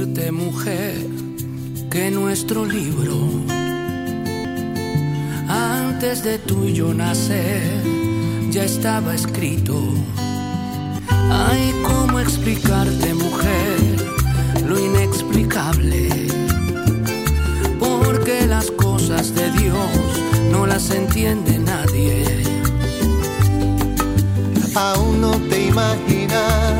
Decirte, mujer, que nuestro libro, antes de tú y yo nacer, ya estaba escrito? Ay, ¿cómo explicarte, mujer, lo inexplicable? Porque las cosas de Dios no las entiende nadie. Aún no te ya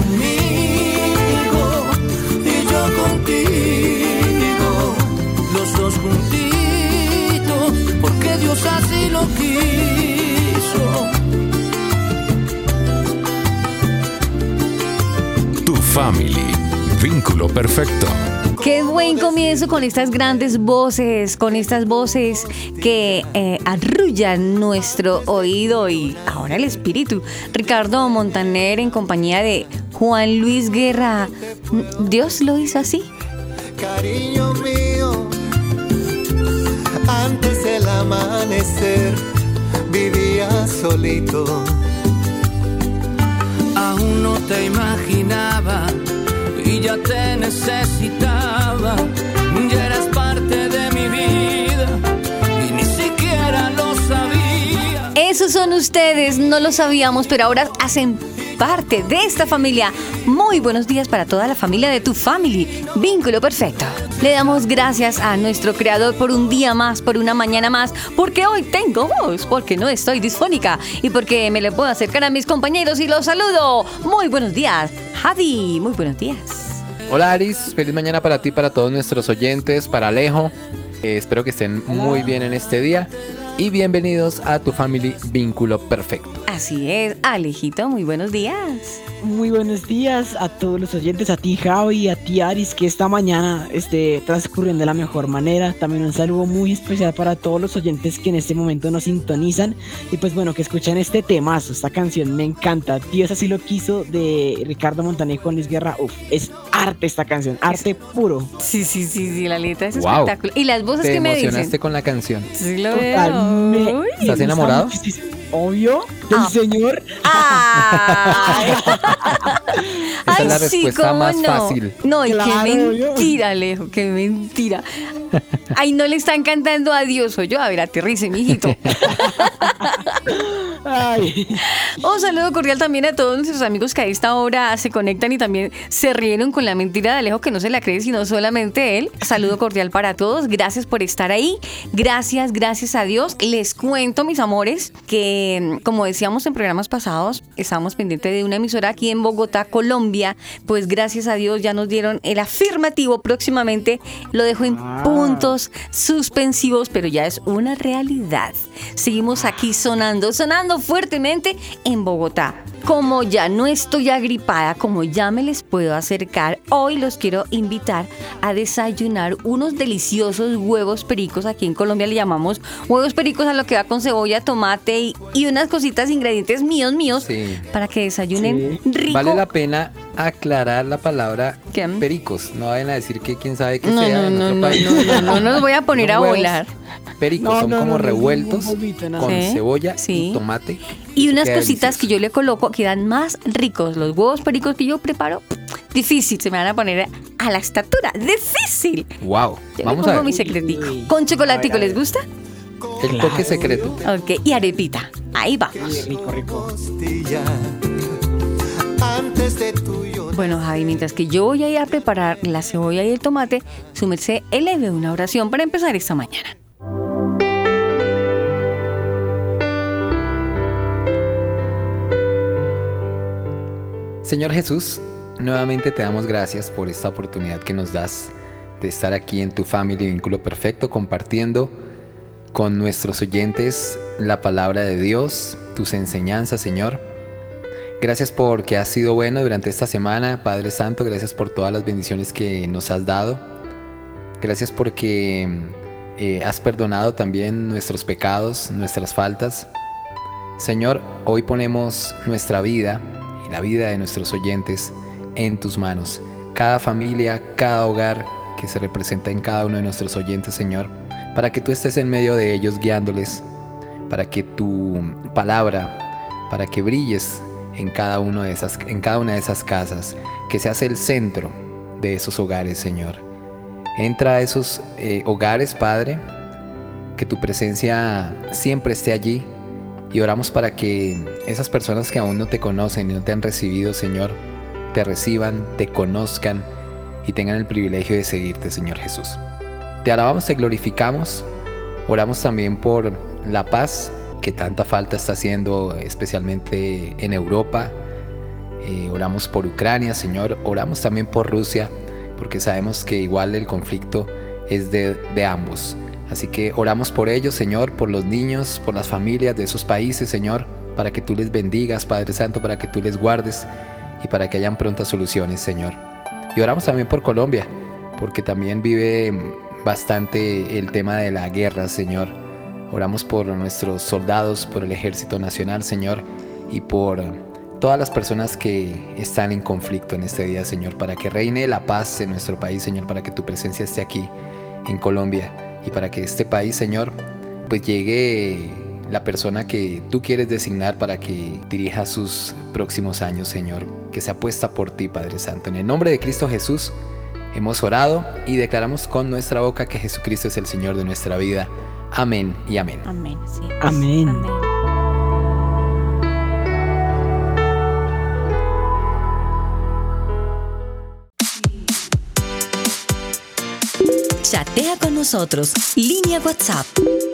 Dios así lo quiso. Tu Family, vínculo perfecto. Qué buen comienzo con estas grandes voces, con estas voces que eh, arrullan nuestro oído y ahora el espíritu. Ricardo Montaner en compañía de Juan Luis Guerra. Dios lo hizo así. cariño mío. Antes del amanecer vivía solito. Aún no te imaginaba y ya te necesitaba. Esos son ustedes, no lo sabíamos, pero ahora hacen parte de esta familia. Muy buenos días para toda la familia de tu family. Vínculo perfecto. Le damos gracias a nuestro creador por un día más, por una mañana más, porque hoy tengo voz, porque no estoy disfónica y porque me le puedo acercar a mis compañeros y los saludo. Muy buenos días, Javi. Muy buenos días. Hola Aris, feliz mañana para ti, para todos nuestros oyentes, para Alejo. Eh, espero que estén muy bien en este día y bienvenidos a tu family Vínculo Perfecto. Así es, Alejito, muy buenos días. Muy buenos días a todos los oyentes, a ti Javi, a ti Aris, que esta mañana esté transcurriendo de la mejor manera. También un saludo muy especial para todos los oyentes que en este momento nos sintonizan y pues bueno, que escuchan este temazo, esta canción me encanta. Dios así lo quiso de Ricardo Montaner con Luis Guerra. Uf, es arte esta canción, arte puro. Sí, sí, sí, sí, la letra es Wow. espectacular. Y las voces Te que me emocionaste dicen. con la canción. Sí, lo Total, me- veo. ¿Estás enamorado? Obvio, del Ah. señor. Ay. Esa es la Ay, sí, respuesta cómo más no. fácil. No, y Claro, qué yo. mentira, Alejo, qué mentira. Ay, no le están cantando adiós, o yo. A ver, aterrice, mijito. Ay. Un saludo cordial también a todos nuestros amigos que a esta hora se conectan y también se rieron con la mentira de Alejo, que no se la cree, sino solamente él. Saludo cordial para todos. Gracias por estar ahí. Gracias, gracias a Dios. Les cuento, mis amores, que como decíamos en programas pasados, estábamos pendientes de una emisora aquí en Bogotá, Colombia. Pues gracias a Dios ya nos dieron el afirmativo. Próximamente lo dejo en puntos suspensivos, pero ya es una realidad. Seguimos aquí sonando, sonando fuertemente en Bogotá. Como ya no estoy agripada, como ya me les puedo acercar, hoy los quiero invitar a desayunar unos deliciosos huevos pericos. Aquí en Colombia le llamamos huevos pericos a lo que va con cebolla, tomate y, y unas cositas, ingredientes míos, míos, Sí. para que desayunen rico. Vale la pena aclarar la palabra ¿Qué? pericos. No vayan a decir que quién sabe qué No, sea no, en no, otro no, país. No, no, no nos voy a poner a huevos volar. Pericos No, son no, como revueltos con cebolla sí. y tomate. Y unas cositas que yo le coloco quedan más ricos. Los huevos pericos que yo preparo, difícil, se me van a poner a la estatura. Difícil. Wow. Yo Vamos le a pongo mi ver secretico. Uy. Con chocolatico, ver, ¿les ver. gusta? el toque secreto. Ok, y arepita. Ahí vamos. Rico, rico. Antes de tuyo. Bueno, Javi, mientras que yo voy a ir a preparar la cebolla y el tomate, su merced eleve una oración para empezar esta mañana. Señor Jesús, nuevamente te damos gracias por esta oportunidad que nos das de estar aquí en tu familia Vínculo Perfecto compartiendo con nuestros oyentes la palabra de Dios, tus enseñanzas, Señor. Gracias porque has sido bueno durante esta semana, Padre Santo. Gracias por todas las bendiciones que nos has dado. Gracias porque eh, has perdonado también nuestros pecados, nuestras faltas. Señor, hoy ponemos nuestra vida la vida de nuestros oyentes en tus manos. Cada familia, cada hogar que se representa en cada uno de nuestros oyentes, Señor, para que tú estés en medio de ellos guiándoles, para que tu palabra, para que brilles en cada, uno de esas, en cada una de esas casas, que seas el centro de esos hogares, Señor. Entra a esos eh, hogares, Padre, que tu presencia siempre esté allí, y oramos para que esas personas que aún no te conocen y no te han recibido, Señor, te reciban, te conozcan y tengan el privilegio de seguirte, Señor Jesús. Te alabamos, te glorificamos. Oramos también por la paz que tanta falta está haciendo, especialmente en Europa. Eh, oramos por Ucrania, Señor. Oramos también por Rusia, porque sabemos que igual el conflicto es de, de ambos. Así que oramos por ellos, Señor, por los niños, por las familias de esos países, Señor, para que tú les bendigas, Padre Santo, para que tú les guardes y para que hayan prontas soluciones, Señor. Y oramos también por Colombia, porque también vive bastante el tema de la guerra, Señor. Oramos por nuestros soldados, por el ejército nacional, Señor, y por todas las personas que están en conflicto en este día, Señor, para que reine la paz en nuestro país, Señor, para que tu presencia esté aquí en Colombia y para que este país, Señor, pues llegue la persona que tú quieres designar para que dirija sus próximos años, Señor, que se apuesta por ti, Padre Santo. En el nombre de Cristo Jesús hemos orado y declaramos con nuestra boca que Jesucristo es el Señor de nuestra vida. Amén y amén. Amén. sí. Amén. Amén. Chatea con nosotros. Línea WhatsApp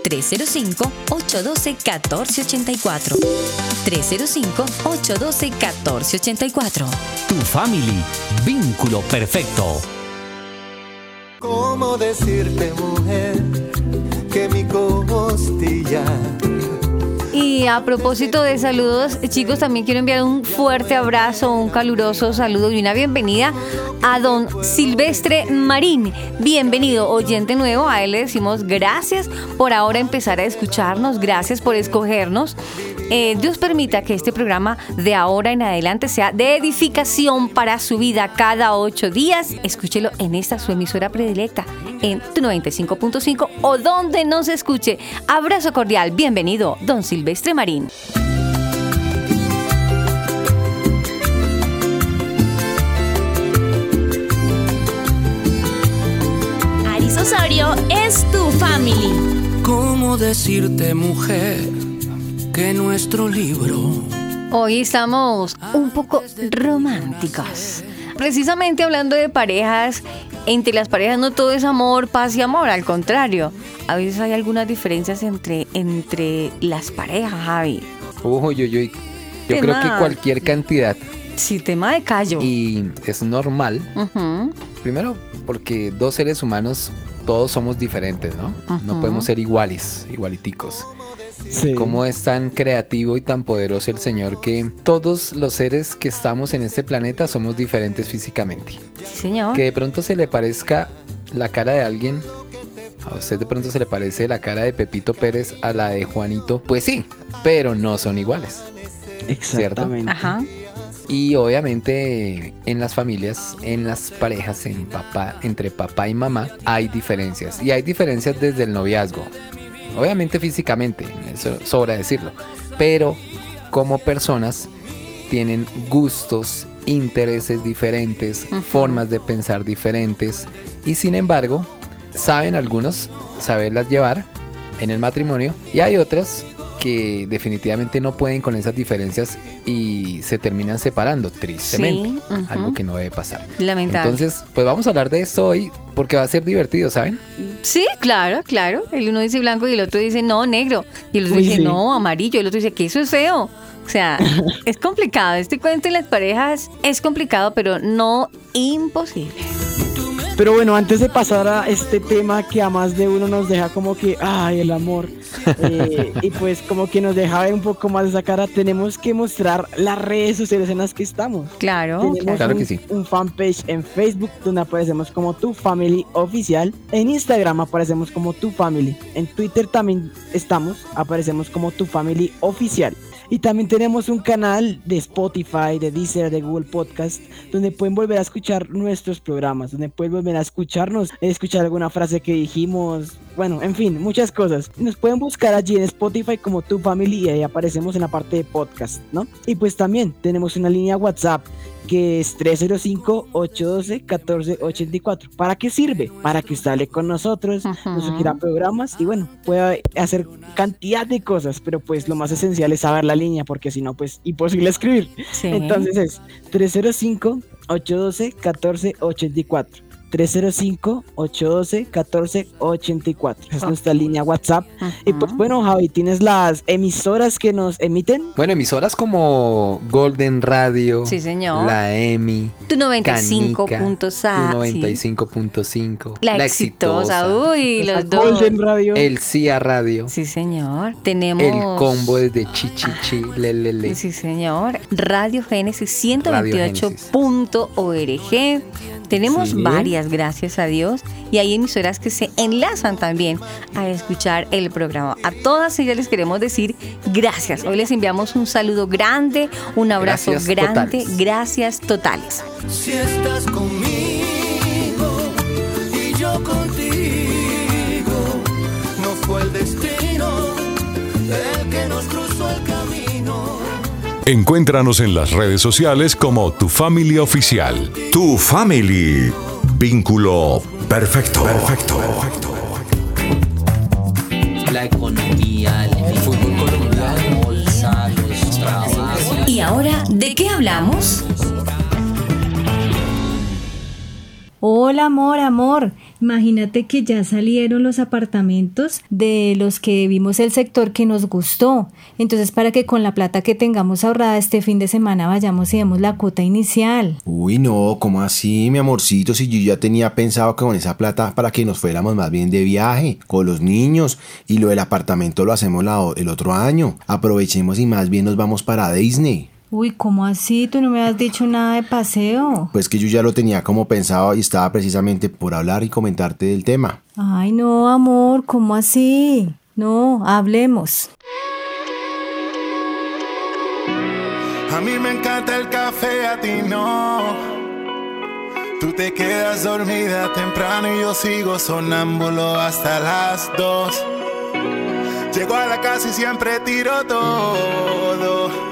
305-812-1484. 305-812-1484. Tu family, vínculo perfecto. ¿Cómo decirte, mujer, que mi costilla Y a propósito de saludos, chicos, también quiero enviar un fuerte abrazo, un caluroso saludo y una bienvenida a don Silvestre Marín. Bienvenido, oyente nuevo. A él le decimos gracias por ahora empezar a escucharnos, gracias por escogernos. Eh, Dios permita que este programa de ahora en adelante sea de edificación para su vida cada ocho días. Escúchelo en esta su emisora predilecta, en tu 95.5 o donde nos escuche. Abrazo cordial, bienvenido, don Silvestre Marín. Aris Osorio es tu family. ¿Cómo decirte, mujer, que nuestro libro Hoy estamos un poco románticos. Precisamente hablando de parejas, entre las parejas no todo es amor, paz y amor, al contrario. A veces hay algunas diferencias entre, entre las parejas, Javi. Uy, uy, uy. Yo ¿Qué creo que cualquier cantidad Sí, tema de callo. y es normal. Primero, porque dos seres humanos todos somos diferentes, ¿no? No podemos ser iguales, igualiticos. Sí. Cómo es tan creativo y tan poderoso el Señor que todos los seres que estamos en este planeta somos diferentes físicamente. Sí, señor. Que de pronto se le parezca la cara de alguien, a usted de pronto se le parece la cara de Pepito Pérez a la de Juanito, pues sí, pero no son iguales. Exactamente. Ajá. Y obviamente en las familias, en las parejas, en papá, entre papá y mamá, hay diferencias. Y hay diferencias desde el noviazgo. Obviamente físicamente, eso sobra decirlo. Pero como personas tienen gustos, intereses diferentes, formas de pensar diferentes. Y sin embargo, saben algunos saberlas llevar en el matrimonio. Y hay otras que definitivamente no pueden con esas diferencias y se terminan separando, tristemente. Sí. Algo que no debe pasar. Lamentable. Entonces, pues vamos a hablar de esto hoy porque va a ser divertido, ¿saben? Sí, claro, claro. El uno dice blanco y el otro dice no, negro. Y el otro Uy, dice sí. no, amarillo. Y el otro dice que eso es feo. O sea, es complicado. Este cuento en las parejas es complicado, pero no imposible. Pero bueno, antes de pasar a este tema que a más de uno nos deja como que, ay, el amor, eh, y pues como que nos deja ver un poco más de esa cara, tenemos que mostrar las redes sociales en las que estamos. Claro. Tenemos claro. Claro un, que sí. un fanpage en Facebook donde aparecemos como Tu Family Oficial. En Instagram aparecemos como Tu Family. En Twitter también estamos, aparecemos como Tu Family Oficial. Y también tenemos un canal de Spotify, de Deezer, de Google Podcast, donde pueden volver a escuchar nuestros programas, donde pueden volver a escucharnos, escuchar alguna frase que dijimos, bueno, en fin, muchas cosas. Nos pueden buscar allí en Spotify como Tu Family y ahí aparecemos en la parte de podcast, ¿no? Y pues también tenemos una línea WhatsApp que es 305-812-1484. ¿Para qué sirve? Para que usted hable con nosotros, Ajá. nos sugiera programas y bueno, pueda hacer cantidad de cosas, pero pues lo más esencial es saber la línea porque si no, pues imposible escribir. Sí. Entonces es 305-812-1484. 305-812-1484. Esa es nuestra línea WhatsApp. Y pues bueno, Javi, ¿tienes las emisoras que nos emiten? Bueno, emisoras como Golden Radio, Sí, señor. la EMI, Tu 95 Canica, puntos A. tu sí. 95.5, La, exitosa. Uy, Esa los dos. Golden Radio. el CIA Radio, Sí, señor. Tenemos. el combo desde Chichichi, Lelele. Sí, señor. Radio Génesis Radio Génesis. 128.org. Tenemos Sí. varias, gracias a Dios. Y hay emisoras que se enlazan también a escuchar el programa. A todas ellas les queremos decir gracias. Hoy les enviamos un saludo grande, un abrazo Gracias grande, totales. gracias totales. Si estás conmigo y yo contigo, no fue el destino el que Encuéntranos en las redes sociales como Tu Family Oficial. Tu family. Vínculo perfecto. Perfecto. la economía, el fútbol colombiano, la bolsa, los trabajos. ¿Y ahora de qué hablamos? Hola, amor, amor. Imagínate que ya salieron los apartamentos de los que vimos el sector que nos gustó. Entonces, para que con la plata que tengamos ahorrada este fin de semana vayamos y demos la cuota inicial. Uy, no, ¿cómo así, mi amorcito? Si yo ya tenía pensado que con esa plata para que nos fuéramos más bien de viaje con los niños y lo del apartamento lo hacemos el otro año. Aprovechemos y más bien nos vamos para Disney. Uy, ¿cómo así? Tú no me has dicho nada de paseo. Pues que yo ya lo tenía como pensado y estaba precisamente por hablar y comentarte del tema. Ay, no, amor, ¿cómo así? No, hablemos. A mí me encanta el café, a ti no. Tú te quedas dormida temprano y yo sigo sonámbulo hasta las dos. Llego a la casa y siempre tiro todo.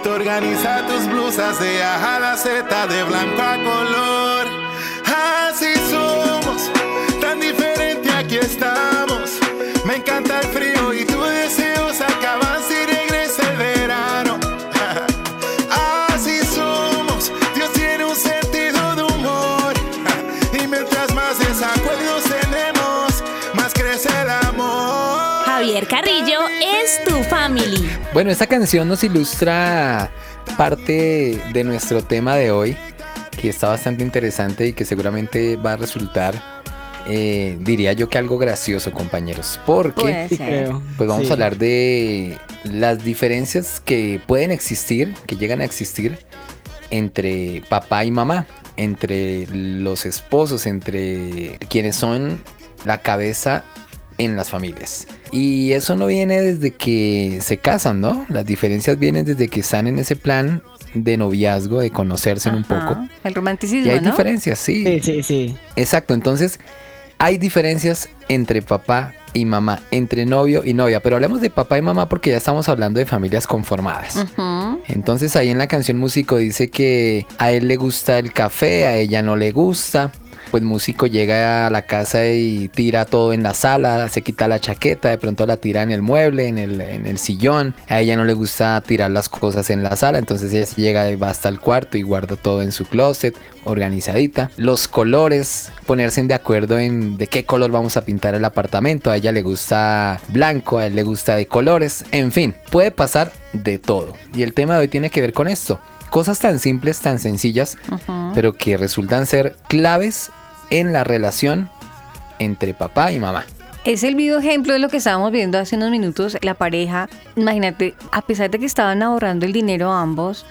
Organizas tus blusas de A a la Z, de blanco a color. Así somos, Bueno, esta canción nos ilustra parte de nuestro tema de hoy, que está bastante interesante y que seguramente va a resultar, eh, diría yo que algo gracioso, compañeros, porque pues vamos Sí. a hablar de las diferencias que pueden existir, que llegan a existir entre papá y mamá, entre los esposos, entre quienes son la cabeza en las familias. Y eso no viene desde que se casan, ¿no? Las diferencias vienen desde que están en ese plan de noviazgo, de conocerse un poco. El Y romanticismo, hay ¿no? diferencias, sí. Sí, sí, sí. Exacto, entonces hay diferencias entre papá y mamá, entre novio y novia, pero hablemos de papá y mamá porque ya estamos hablando de familias conformadas. Entonces ahí en la canción músico dice que a él le gusta el café, a ella no le gusta. Pues músico llega a la casa y tira todo en la sala, se quita la chaqueta, de pronto la tira en el mueble, en el, en el sillón. A ella no le gusta tirar las cosas en la sala, entonces ella llega y va hasta el cuarto y guarda todo en su closet, organizadita. Los colores, ponerse de acuerdo en de qué color vamos a pintar el apartamento. A ella le gusta blanco, a él le gusta de colores. En fin, puede pasar de todo. Y el tema de hoy tiene que ver con esto. Cosas tan simples, tan sencillas, pero que resultan ser claves en la relación entre papá y mamá. Es el vivo ejemplo de lo que estábamos viendo hace unos minutos. La pareja, imagínate, a pesar de que estaban ahorrando el dinero ambos,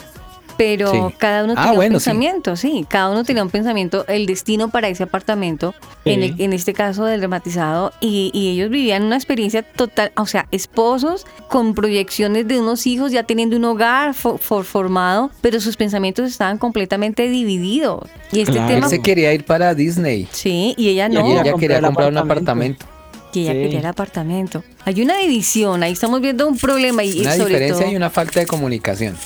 pero Sí. cada uno Ah, tenía bueno, un pensamiento, sí. cada uno tenía un pensamiento, el destino para ese apartamento, en, el- en este caso del dramatizado, y, y ellos vivían una experiencia total, o sea, esposos con proyecciones de unos hijos, ya teniendo un hogar fo- for- formado, pero sus pensamientos estaban completamente divididos. Y este Claro. tema... Él se quería ir para Disney. Sí, y ella Y no. Y ella comprar quería el comprar un apartamento. Que ella Sí. quería el apartamento. Hay una división, ahí estamos viendo un problema y, Una sobre diferencia todo. y una falta de comunicación.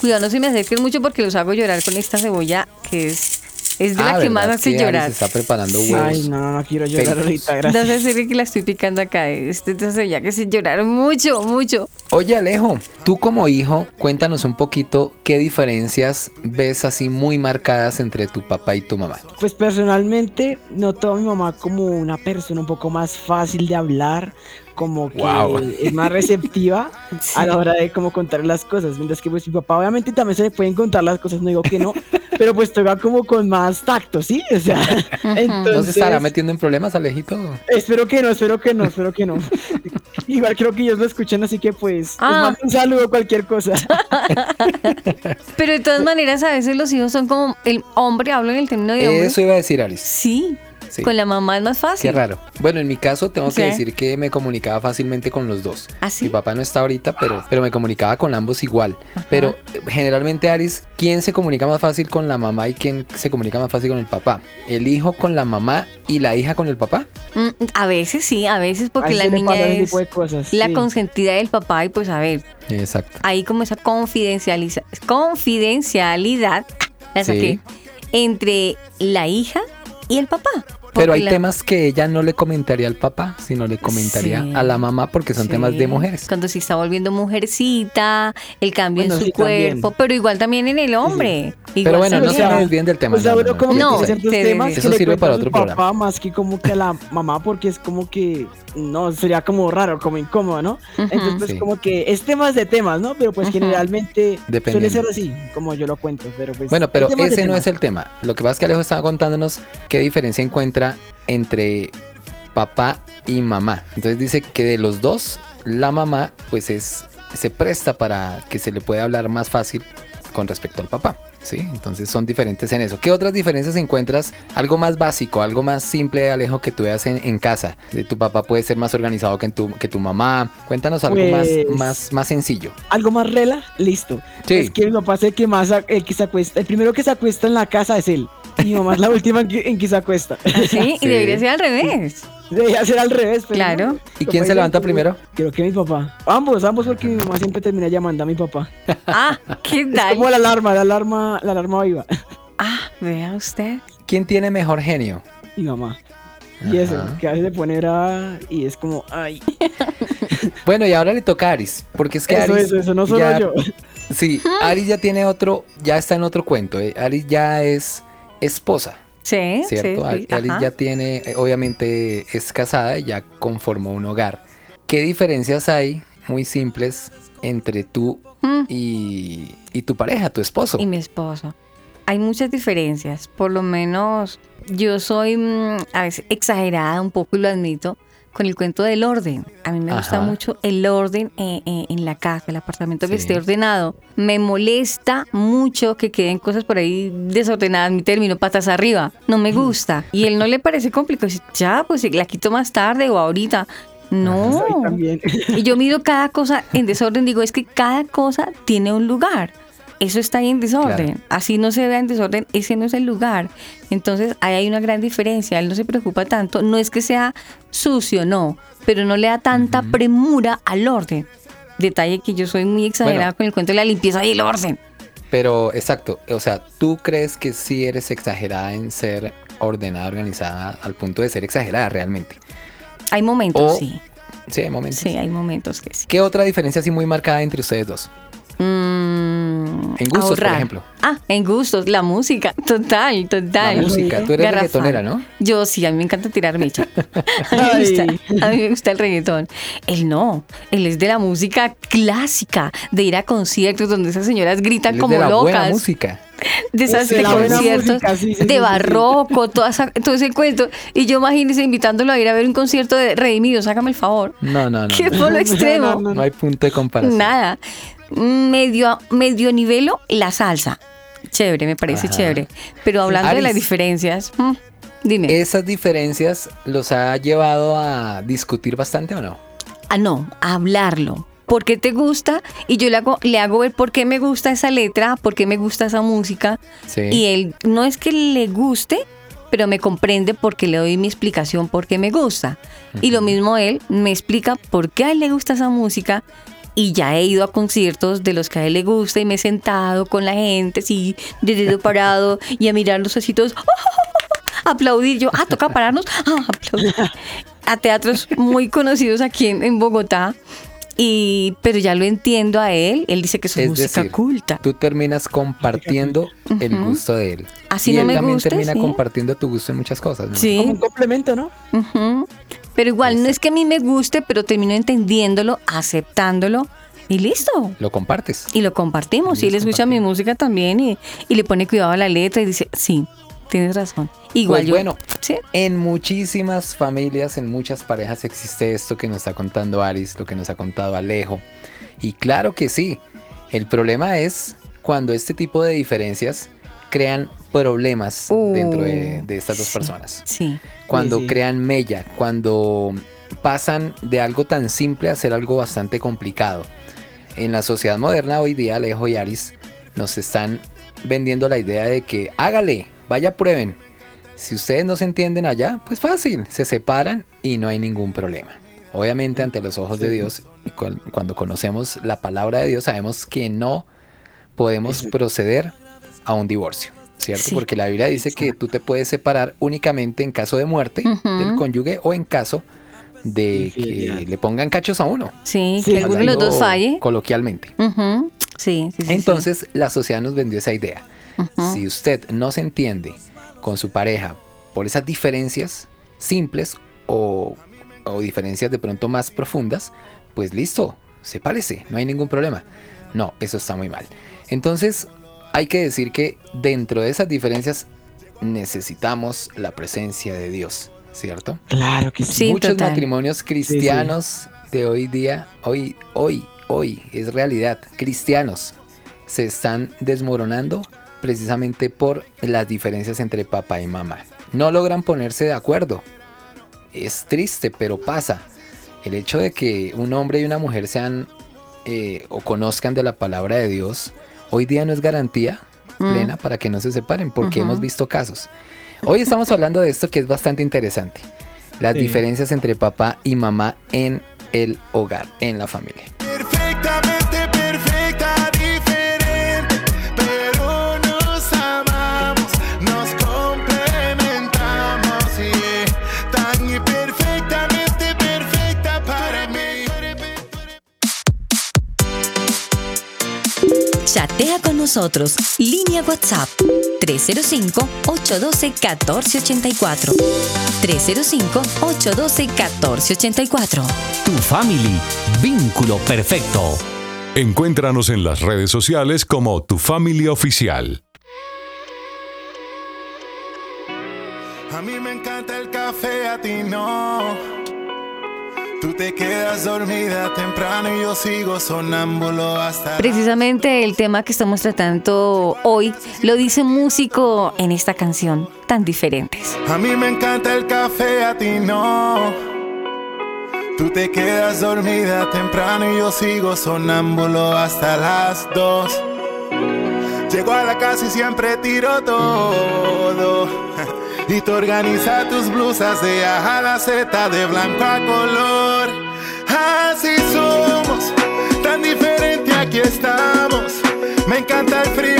Cuidado, no se me acerquen mucho porque los hago llorar con esta cebolla que es, es de Ah, la que más hace Que Ari llorar. Se está preparando huevos. Ay, no, no, no quiero llorar ahorita, No gracias. sé si que la estoy picando acá. Este esta cebolla que se llorar mucho, mucho. Oye Alejo, tú como hijo, cuéntanos un poquito qué diferencias ves así muy marcadas entre tu papá y tu mamá. Pues personalmente noto a mi mamá como una persona un poco más fácil de hablar, como que Wow. es más receptiva a la hora de como contar las cosas, mientras que pues mi papá obviamente también se le pueden contar las cosas, no digo que no, pero pues toca como con más tacto, ¿sí? O sea, ¿No se entonces estará metiendo en problemas, Alejito? espero que no, espero que no, espero que no. Igual creo que ellos lo escuchan, así que pues les Ah. mando un saludo cualquier cosa. Pero de todas maneras, a veces los hijos son como el hombre, hablo en el término de hombre. Eso iba a decir Alice. Sí, Sí. con la mamá es más fácil. Qué raro. Bueno, en mi caso tengo que ¿Qué? decir que me comunicaba fácilmente con los dos. ¿Ah, sí? Mi papá no está ahorita, pero, pero me comunicaba con ambos igual. Pero eh, generalmente, Aris, ¿quién se comunica más fácil con la mamá y quién se comunica más fácil con el papá? ¿El hijo con la mamá y la hija con el papá? Mm, A veces sí, a veces porque Ahí la niña es cosas, la sí. consentida del papá y pues a ver, Exacto. hay como esa confidencializa- confidencialidad la Sí. saqué, entre la hija y el papá. Pero hay la- temas que ella no le comentaría al papá, sino le comentaría Sí. a la mamá porque son Sí. temas de mujeres. Cuando se está volviendo mujercita, el cambio Bueno, en su sí, también. cuerpo, pero igual también en el hombre. Pero Igual bueno, no se me desvíen del tema. Pues no, no, no, como temas que Eso le sirve para otro al papá más que como que a la mamá porque es como que no sería como raro, como incómodo, ¿no? Entonces pues Sí. como que es temas de temas, ¿no? Pero pues generalmente suele ser así, como yo lo cuento, pero pues Bueno, pero ese no temas. es el tema. Lo que pasa es que Alejo estaba contándonos qué diferencia encuentra entre papá y mamá. Entonces dice que de los dos, la mamá pues es se presta para que se le pueda hablar más fácil con respecto al papá. ¿Sí? Entonces son diferentes en eso. ¿Qué otras diferencias encuentras? Algo más básico, algo más simple, Alejo, que tú veas en, en casa. De tu papá puede ser más organizado que, en tu, que tu mamá. Cuéntanos algo Pues- más, más, más sencillo. algo más rela, listo. Sí. Es que mi papá es el que más el que se acuesta, el primero que se acuesta en la casa es él. Mi mamá es la última en que, en que se acuesta. Sí, y Sí. debería ser al revés. Debería ser al revés, pero Claro. no. ¿Y quién se levanta primero? Creo que mi papá. Ambos, ambos porque mi mamá siempre termina llamando a mi papá. Ah, ¿qué Es tal? como la alarma, la alarma, la alarma viva. Ah, vea usted. ¿Quién tiene mejor genio? Mi mamá. Y eso, Ajá. que a veces se pone brava y es como, ay, Bueno, y ahora le toca a Aris, porque es que eso, Aris eso, eso, no solo ya- yo. Sí, Aris ya tiene otro, ya está en otro cuento. eh. Aris ya es esposa, Sí, ¿cierto? sí, sí. Ajá. ya tiene, eh, obviamente es casada y ya conformó un hogar. ¿Qué diferencias hay, muy simples, entre tú Mm. y, y tu pareja, tu esposo? y mi esposo. Hay muchas diferencias, por lo menos yo soy mm, a veces exagerada un poco y lo admito con el cuento del orden. A mí me gusta mucho el orden eh, eh, en la casa, el apartamento que esté ordenado. Me molesta mucho que queden cosas por ahí desordenadas, mi término, patas arriba. No me gusta. Y él no le parece complicado. Dice, Ya, pues la quito más tarde o ahorita. No. Y yo miro cada cosa en desorden, digo, es que cada cosa tiene un lugar. Eso está ahí en desorden. Claro. Así no se vea en desorden, ese no es el lugar. Entonces ahí hay una gran diferencia. Él no se preocupa tanto. No es que sea sucio, no, pero no le da tanta premura al orden. Detalle que yo soy muy exagerada Bueno. con el cuento de la limpieza y el orden. Pero, exacto, o sea, ¿tú crees que sí eres exagerada en ser ordenada, organizada, al punto de ser exagerada realmente. Hay momentos, O- sí. Sí, hay momentos. Sí, hay momentos que sí. ¿Qué otra diferencia así muy marcada entre ustedes dos? Mm, En gustos, por ejemplo. Ah, en gustos, la música, total, total. La música, tú eres Garrafal. reggaetonera, ¿no? Yo sí, a mí me encanta tirar mecha. A mí, me gusta, a mí me gusta el reggaetón. Él no, él es de la música clásica, de ir a conciertos donde esas señoras gritan Él es como de la buena locas. música. De esas De conciertos música, sí, sí, sí, de sí, sí. barroco, toda esa- todo ese cuento. Y yo imagínese invitándolo a ir a ver un concierto de Redimidos, hágame el favor. No, no, no. ¿Qué no. polo extremo? No hay punto de comparación. Nada. Medio, medio nivelo la salsa. Chévere, me parece Ajá. chévere. Pero hablando de las diferencias, mm, dime. ¿Esas diferencias los ha llevado a discutir bastante o no? Ah, no, hablarlo. ¿Por qué te gusta? Y yo le hago, le hago ver por qué me gusta esa letra, por qué me gusta esa música. Sí. Y él no es que le guste, pero me comprende porque le doy mi explicación por qué me gusta. Y lo mismo él me explica por qué a él le gusta esa música. Y ya he ido a conciertos de los que a él le gusta y me he sentado con la gente, así, de dedo parado, y a mirarlos así todos, aplaudir. Yo, ah, toca pararnos, ah, aplaudir. A teatros muy conocidos aquí en, en Bogotá. Y, pero ya lo entiendo a él. Él dice que eso es, Es música decir, culta. Tú terminas compartiendo el gusto de él. Así y no él me también termina sí. compartiendo tu gusto en muchas cosas. ¿no? Sí. Como un complemento, ¿no? Pero igual, no es que a mí me guste, pero termino entendiéndolo, aceptándolo y listo. Lo compartes. Y lo compartimos. Y él escucha mi música también y, y le pone cuidado a la letra y dice, sí, tienes razón. Igual Pues yo. bueno, Sí. en muchísimas familias, en muchas parejas existe esto que nos está contando Aris, lo que nos ha contado Alejo. Y claro que sí, el problema es cuando este tipo de diferencias crean problemas dentro de, de estas dos sí. personas. Sí. Cuando Sí, crean mella, cuando pasan de algo tan simple a ser algo bastante complicado. En la sociedad moderna hoy día, Alejo y Aris nos están vendiendo la idea de que hágale, vaya prueben. Si ustedes no se entienden allá, pues fácil, se separan y no hay ningún problema. Obviamente ante los ojos de Dios, cuando conocemos la palabra de Dios, sabemos que no podemos proceder a un divorcio, ¿cierto? Sí. Porque la Biblia dice que tú te puedes separar únicamente en caso de muerte del cónyuge o en caso de que le pongan cachos a uno. Sí, Sí, que alguno de los dos falle. Coloquialmente. Sí, sí, sí, sí. Entonces, la sociedad nos vendió esa idea. Si usted no se entiende con su pareja por esas diferencias simples o, o diferencias de pronto más profundas, pues listo, sepárese, no hay ningún problema. No, eso está muy mal. Entonces, hay que decir que dentro de esas diferencias necesitamos la presencia de Dios, ¿cierto? Claro que sí. Sí, Muchos total. matrimonios cristianos de hoy día, hoy, hoy, hoy, es realidad, cristianos, se están desmoronando precisamente por las diferencias entre papá y mamá. No logran ponerse de acuerdo. Es triste, pero pasa. El hecho de que un hombre y una mujer sean eh, o conozcan de la palabra de Dios, hoy día no es garantía Mm. plena para que no se separen, porque hemos visto casos. Hoy estamos hablando de esto que es bastante interesante. Las Sí. diferencias entre papá y mamá en el hogar, en la familia. Perfectamente Chatea con nosotros. Línea WhatsApp 305-812-1484. 305-812-1484. Tu family. Vínculo perfecto. Encuéntranos en las redes sociales como Tu Familia Oficial. A mí me encanta el café, a ti no. Tú te quedas dormida temprano y yo sigo sonámbulo hasta... Precisamente el tema que estamos tratando hoy lo dice un músico en esta canción, tan diferentes. A mí me encanta el café, a ti no. Tú te quedas dormida temprano y yo sigo sonámbulo hasta las dos. Llego a la casa y siempre tiro todo. Y tú organiza tus blusas de A a la Z, de blanco a color. Así somos, tan diferente aquí estamos. Me encanta el frío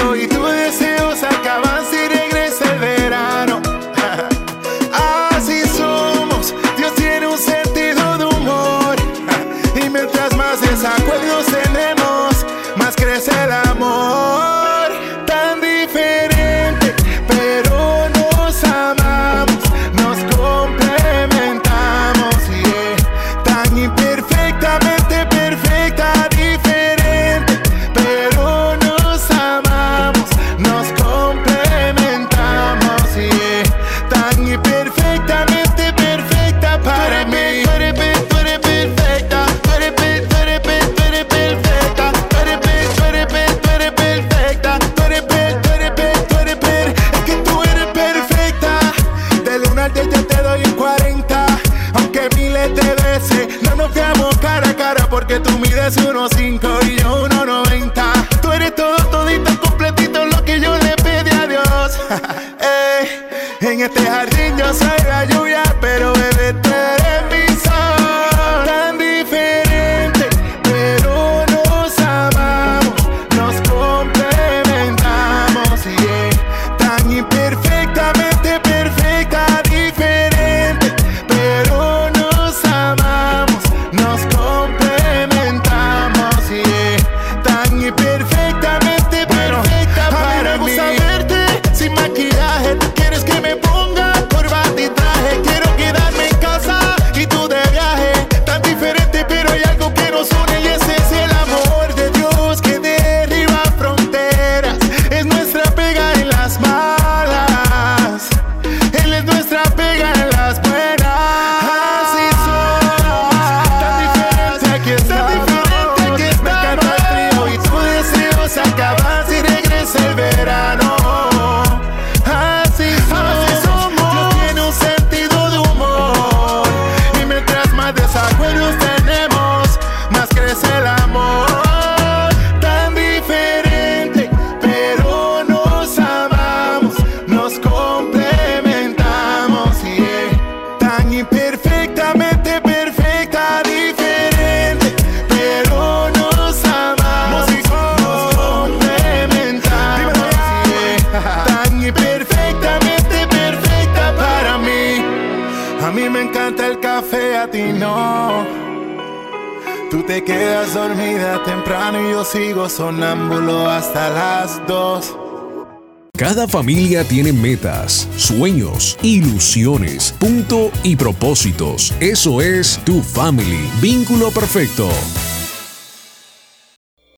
en familia tiene metas, sueños, ilusiones, punto y propósitos. Eso es tu family. Vínculo perfecto.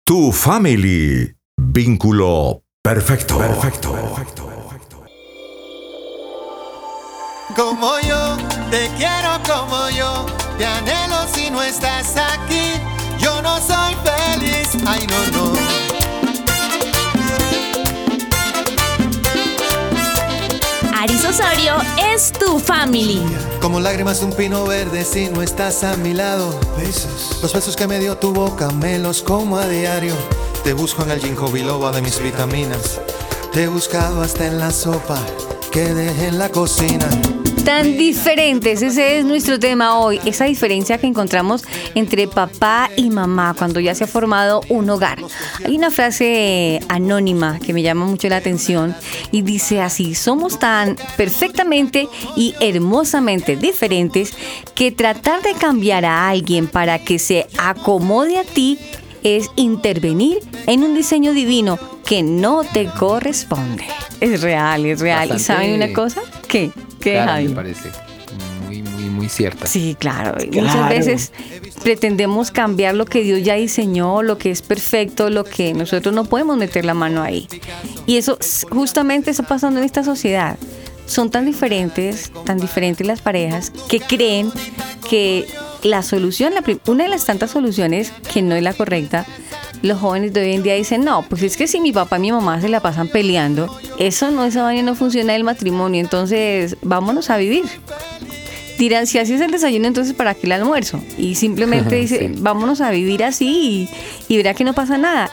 Tu family. Vínculo perfecto. Perfecto. Como yo, te quiero como yo, te anhelo si no estás aquí. Yo no soy feliz, ay no, no. Aris Osorio es tu family. Como lágrimas de un pino verde si no estás a mi lado. Los besos que me dio tu boca me los como a diario. Te busco en el ginkgo biloba de mis vitaminas. Te he buscado hasta en la sopa que dejé en la cocina. Tan diferentes, ese es nuestro tema hoy, esa diferencia que encontramos entre papá y mamá cuando ya se ha formado un hogar. Hay una frase anónima que me llama mucho la atención y dice así, somos tan perfectamente y hermosamente diferentes que tratar de cambiar a alguien para que se acomode a ti es intervenir en un diseño divino que no te corresponde. Es real, es real. ¿Y saben una cosa? ¿Qué? ¿Qué, Claro, Javi? me parece muy, muy, muy cierta. Sí, claro. Muchas veces pretendemos cambiar lo que Dios ya diseñó, lo que es perfecto, lo que nosotros no podemos meter la mano ahí. Y eso justamente está pasando en esta sociedad. Son tan diferentes, tan diferentes las parejas que creen que la solución, la una de las tantas soluciones que no es la correcta, los jóvenes de hoy en día dicen, no, pues es que si mi papá y mi mamá se la pasan peleando, eso no, esa vaina no funciona el matrimonio, entonces vámonos a vivir dirán, si así es el desayuno, entonces ¿para qué el almuerzo? Y simplemente dice, vámonos a vivir así y, y verá que no pasa nada.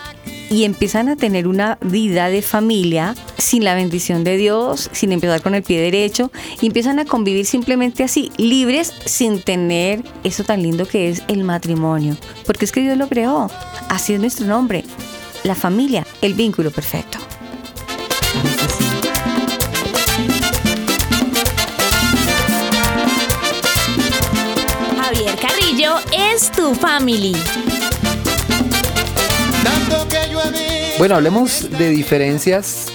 Y empiezan a tener una vida de familia sin la bendición de Dios, sin empezar con el pie derecho, y empiezan a convivir simplemente así, libres, sin tener eso tan lindo que es el matrimonio. Porque es que Dios lo creó. Así es nuestro nombre. La familia, el vínculo perfecto. Javier Carrillo es tu family. Bueno, hablemos de diferencias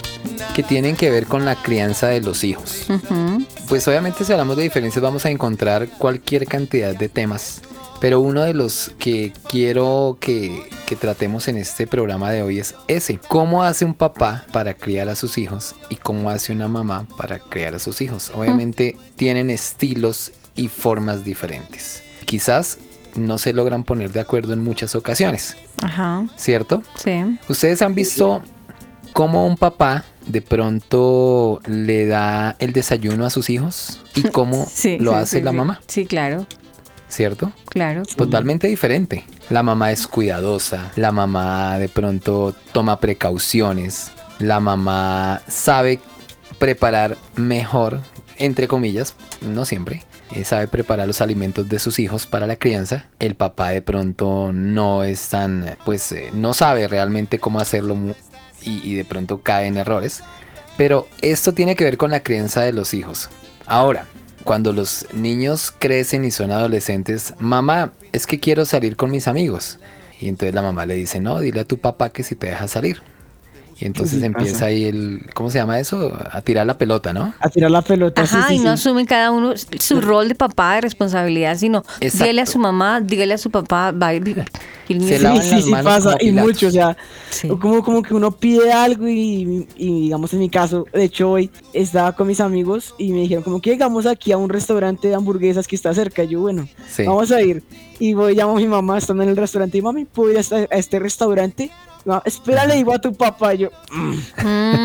que tienen que ver con la crianza de los hijos. Ujú. Pues obviamente si hablamos de diferencias vamos a encontrar cualquier cantidad de temas, pero uno de los que quiero que, que tratemos en este programa de hoy es ese. ¿Cómo hace un papá para criar a sus hijos y cómo hace una mamá para criar a sus hijos? Obviamente tienen estilos y formas diferentes. Quizás no se logran poner de acuerdo en muchas ocasiones, Ajá. ¿cierto? Sí. ¿Ustedes han visto cómo un papá de pronto le da el desayuno a sus hijos y cómo Sí, lo hace sí, la sí. mamá? Sí, claro, ¿Cierto? claro. Totalmente diferente. La mamá es cuidadosa, la mamá de pronto toma precauciones, la mamá sabe preparar mejor, entre comillas, no siempre, eh, sabe preparar los alimentos de sus hijos para la crianza. El papá de pronto no es tan, pues eh, no sabe realmente cómo hacerlo y, y de pronto cae en errores. Pero esto tiene que ver con la crianza de los hijos. Ahora, cuando los niños crecen y son adolescentes, mamá, es que quiero salir con mis amigos. Y entonces la mamá le dice, no, dile a tu papá que si te deja salir. Y entonces Sí, empieza pasa. ahí el, ¿cómo se llama eso? A tirar la pelota, ¿no? A tirar la pelota. sí, Ajá, sí, y no sí. asumen cada uno su rol de papá de responsabilidad, sino Exacto. dígale a su mamá, dígale a su papá, va y y Se lavan Sí, las sí, sí manos pasa, como y mucho, o sea, Sí. como, como que uno pide algo y, y digamos en mi caso, de hecho hoy estaba con mis amigos y me dijeron como que llegamos aquí a un restaurante de hamburguesas que está cerca, y yo bueno, Sí. vamos a ir, y voy, llamo a mi mamá, estando en el restaurante, y mami, ¿puedo ir a este, a este restaurante? No, espérale, digo a tu papá, yo, mm.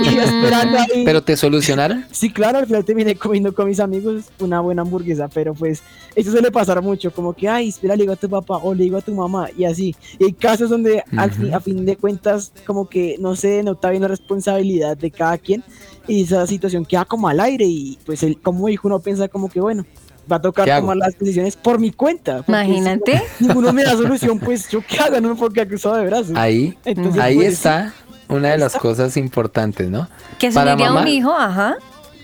y yo esperando ahí. Pero te solucionaron. Sí, claro, al final terminé comiendo con mis amigos una buena hamburguesa, pero pues eso suele pasar mucho, como que, ay, espera, le digo a tu papá o le digo a tu mamá y así. Y hay casos donde al fin- a fin de cuentas como que no se nota bien la responsabilidad de cada quien y esa situación queda como al aire y pues el, como hijo uno piensa como que bueno, va a tocar tomar las decisiones por mi cuenta. si Imagínate. no- ninguno me da solución, pues yo qué hago, no me puedo quedar cruzado de brazos. Ahí, Entonces, ahí pues, está una de las cosas importantes, ¿no? que Para asumiría mamá, un hijo, ajá.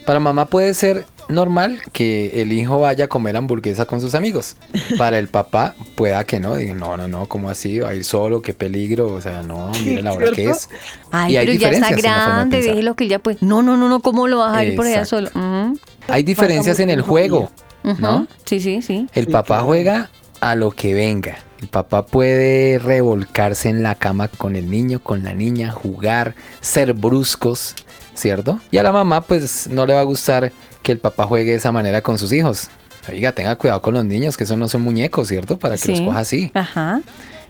para mamá puede ser normal que el hijo vaya a comer hamburguesa con sus amigos. Para el papá pueda que no, diga, no, no, no, ¿cómo así? Va a ir solo, qué peligro, o sea, no, mire la hora que es. Ay, Y hay pero ya está grande, déjelo que ya pues. No, no, no, no, ¿cómo lo vas a ir por allá solo? Ujú, Hay diferencias en el juego, ¿no? Sí, sí, sí. El papá juega a lo que venga. El papá puede revolcarse en la cama con el niño, con la niña, jugar, ser bruscos, ¿cierto? Y a la mamá pues no le va a gustar que el papá juegue de esa manera con sus hijos. Oiga, tenga cuidado con los niños, que esos no son muñecos, ¿cierto? Para que los coja así, Ajá.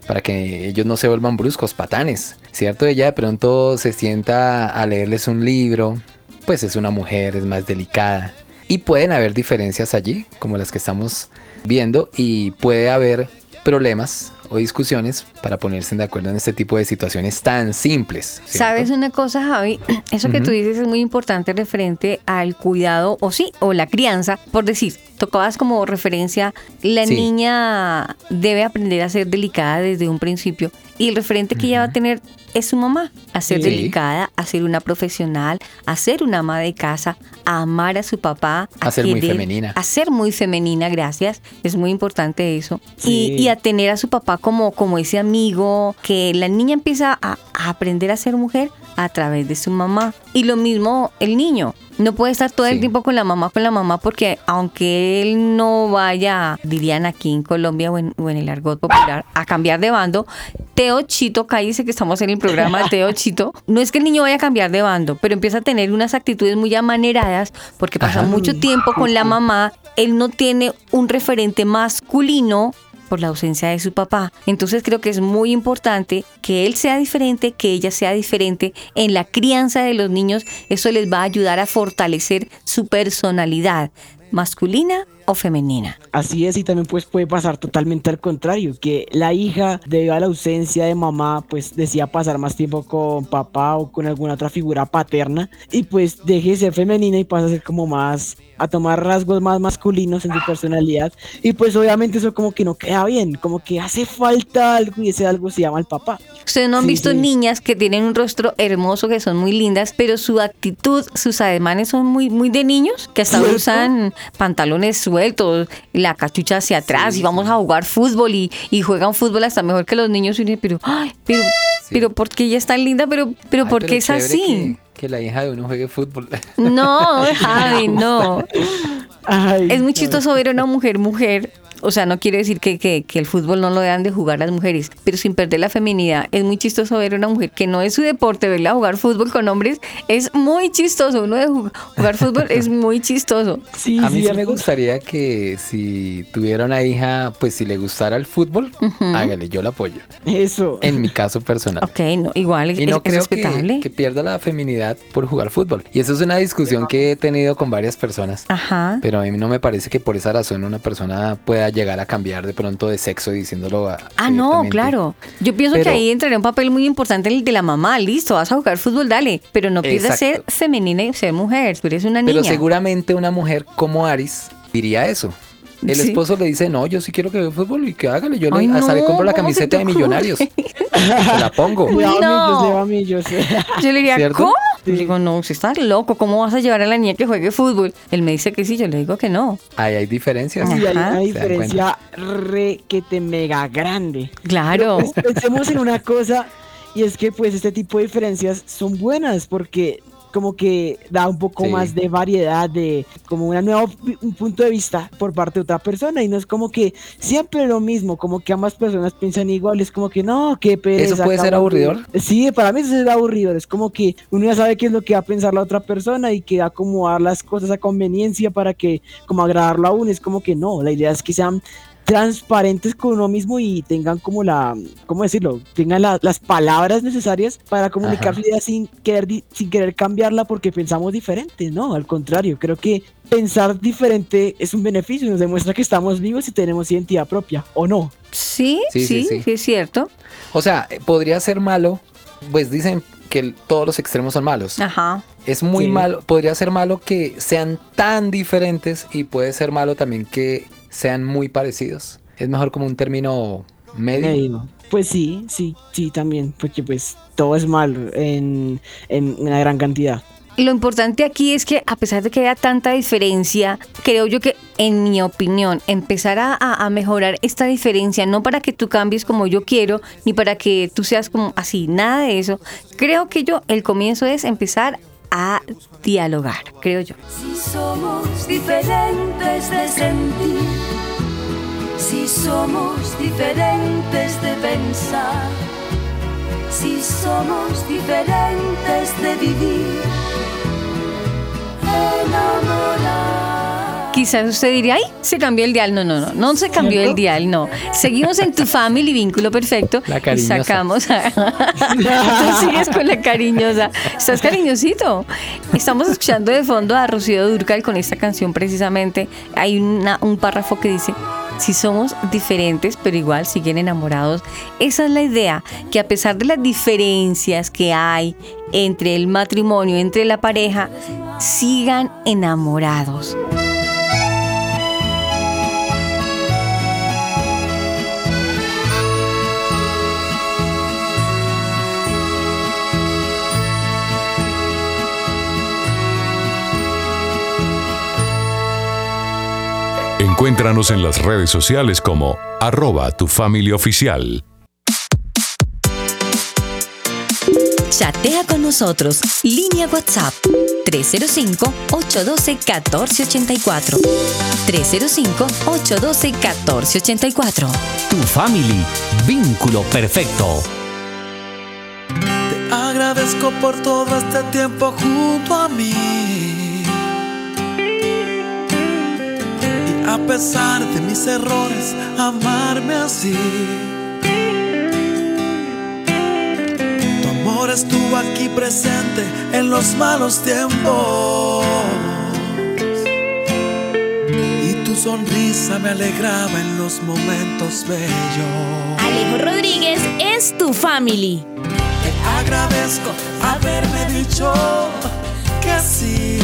para que ellos no se vuelvan bruscos, patanes, ¿cierto? Ella de pronto se sienta a leerles un libro, pues es una mujer, es más delicada. Y pueden haber diferencias allí, como las que estamos viendo, y puede haber problemas o discusiones para ponerse de acuerdo en este tipo de situaciones tan simples. ¿cierto? ¿Sabes una cosa, Javi? Eso que tú dices es muy importante referente al cuidado, o sí, o la crianza. Por decir, tocabas como referencia, la Sí. niña debe aprender a ser delicada desde un principio. Y el referente que ella va a tener es su mamá, a ser Sí. delicada, a ser una profesional, a ser una ama de casa, a amar a su papá, A ser muy femenina. A ser muy femenina, gracias. Es muy importante eso. Sí. Y, y a tener a su papá como, como ese amigo, que la niña empieza a, a aprender a ser mujer a través de su mamá. Y lo mismo el niño. No puede estar todo el tiempo con la mamá, con la mamá, porque aunque él no vaya, dirían aquí en Colombia o en, o en el argot popular, a cambiar de bando, Teo Chito, cállese que estamos en el programa Teo Chito, no es que el niño vaya a cambiar de bando, pero empieza a tener unas actitudes muy amaneradas porque pasa Ajá. mucho tiempo con la mamá, él no tiene un referente masculino por la ausencia de su papá. Entonces creo que es muy importante que él sea diferente, que ella sea diferente en la crianza de los niños. Eso les va a ayudar a fortalecer su personalidad, masculina o femenina. Así es, y también pues puede pasar totalmente al contrario, que la hija, debido a la ausencia de mamá, pues decía pasar más tiempo con papá o con alguna otra figura paterna, y pues deje de ser femenina y pasa a ser como más a tomar rasgos más masculinos en su personalidad. Y pues obviamente eso como que no queda bien, como que hace falta algo y ese algo se llama el papá. Ustedes no han Sí, visto sí. niñas que tienen un rostro hermoso, que son muy lindas, pero su actitud, sus ademanes son muy, muy de niños, que hasta ¿Cierto? usan pantalones sueltos, la cachucha hacia atrás y vamos a jugar fútbol y, y juegan fútbol hasta mejor que los niños. Y pero, ay, pero, pero ¿por qué ella es tan linda? Pero, pero Ay, ¿por qué pero es así? Que, que la hija de uno juegue fútbol. No, Javi, no. Ay, Es muy chistoso ver a una mujer mujer. O sea, no quiere decir que, que- que el fútbol no lo dejan de jugar las mujeres, pero sin perder la feminidad. Es muy chistoso ver a una mujer que no es su deporte, verla jugar fútbol con hombres. Es muy chistoso. Uno de ju- jugar fútbol es muy chistoso. Sí, A mí sí cierto. me gustaría que si tuviera una hija, pues si le gustara el fútbol, hágale, yo la apoyo. Eso. En mi caso personal. Ok, no, igual Y es, no es creo que, respetable. que pierda la feminidad por jugar fútbol. Y eso es una discusión que he tenido con varias personas. Ajá. Pero a mí no me parece que por esa razón una persona pueda llegar a cambiar de pronto de sexo diciéndolo a- Ah, no, claro. Yo pienso que Pero- ahí entraría un papel muy importante el de la mamá. Listo, vas a jugar fútbol, dale. Pero no pierdas ser femenina y ser mujer. Tú eres una Pero niña. seguramente una mujer como Aris diría eso. El Sí. esposo le dice, no, yo sí quiero que vea fútbol y que hágale. Yo Ay, le, hasta le no, compro la ¿cómo se camiseta de millonarios. Se la pongo. Le No. le. Yo le diría, ¿Cierto? Le digo, no, usted está loco, ¿cómo vas a llevar a la niña que juegue fútbol? Él me dice que sí, yo le digo que no. Ahí hay diferencias. Sí, hay una ¿Se dan diferencia re que te mega grande. Claro. Pues pensemos en una cosa y es que pues este tipo de diferencias son buenas porque como que da un poco Sí. más de variedad, de como una nueva un punto de vista por parte de otra persona y no es como que siempre lo mismo, como que ambas personas piensan igual, es como que no, qué pereza. ¿Eso puede ser aburridor? Sí, para mí eso es aburridor, es como que uno ya sabe qué es lo que va a pensar la otra persona y que va a acomodar las cosas a conveniencia para que como agradarlo a uno, es como que no, la idea es que sean transparentes con uno mismo y tengan como la, ¿cómo decirlo? Tengan la- las palabras necesarias para comunicar su idea sin querer, sin querer cambiarla porque pensamos diferente, ¿no? Al contrario, creo que pensar diferente es un beneficio, nos demuestra que estamos vivos y tenemos identidad propia, ¿o no? Sí, sí, Sí, sí, sí, sí. es cierto. O sea, podría ser malo, pues dicen que el- todos los extremos son malos. Ajá. Es muy Sí. malo, podría ser malo que sean tan diferentes y puede ser malo también que sean muy parecidos. Es mejor como un término medio. Medio. Pues sí, sí, sí, también, porque pues todo es malo en, en una gran cantidad. Lo importante aquí es que a pesar de que haya tanta diferencia, creo yo que, en mi opinión, empezar a, a- a mejorar esta diferencia, no para que tú cambies como yo quiero, ni para que tú seas como así, nada de eso. Creo que yo, el comienzo es empezar a dialogar, creo yo. Si somos diferentes de sentir, si somos diferentes de pensar, si somos diferentes de vivir, enamorar. Quizás usted diría, ay, se cambió el dial. No, no, no, no se cambió el dial, no. Seguimos en tu family, vínculo perfecto. La y cariñosa. sacamos a... Tú sigues con la cariñosa. Estás cariñosito. Estamos escuchando de fondo a Rocío Durcal con esta canción precisamente. Hay una- un párrafo que dice, si somos diferentes, pero igual siguen enamorados. Esa es la idea, que a pesar de las diferencias que hay entre el matrimonio, entre la pareja, sigan enamorados. Encuéntranos en las redes sociales como arroba tu familia oficial. Chatea con nosotros. Línea WhatsApp 305-812-1484. 305-812-1484. Tu family. Vínculo perfecto. Te agradezco por todo este tiempo junto a mí. A pesar de mis errores, amarme así. Tu amor estuvo aquí presente en los malos tiempos. Y tu sonrisa me alegraba en los momentos bellos. Alejo Rodríguez es tu family. Te agradezco haberme dicho que sí.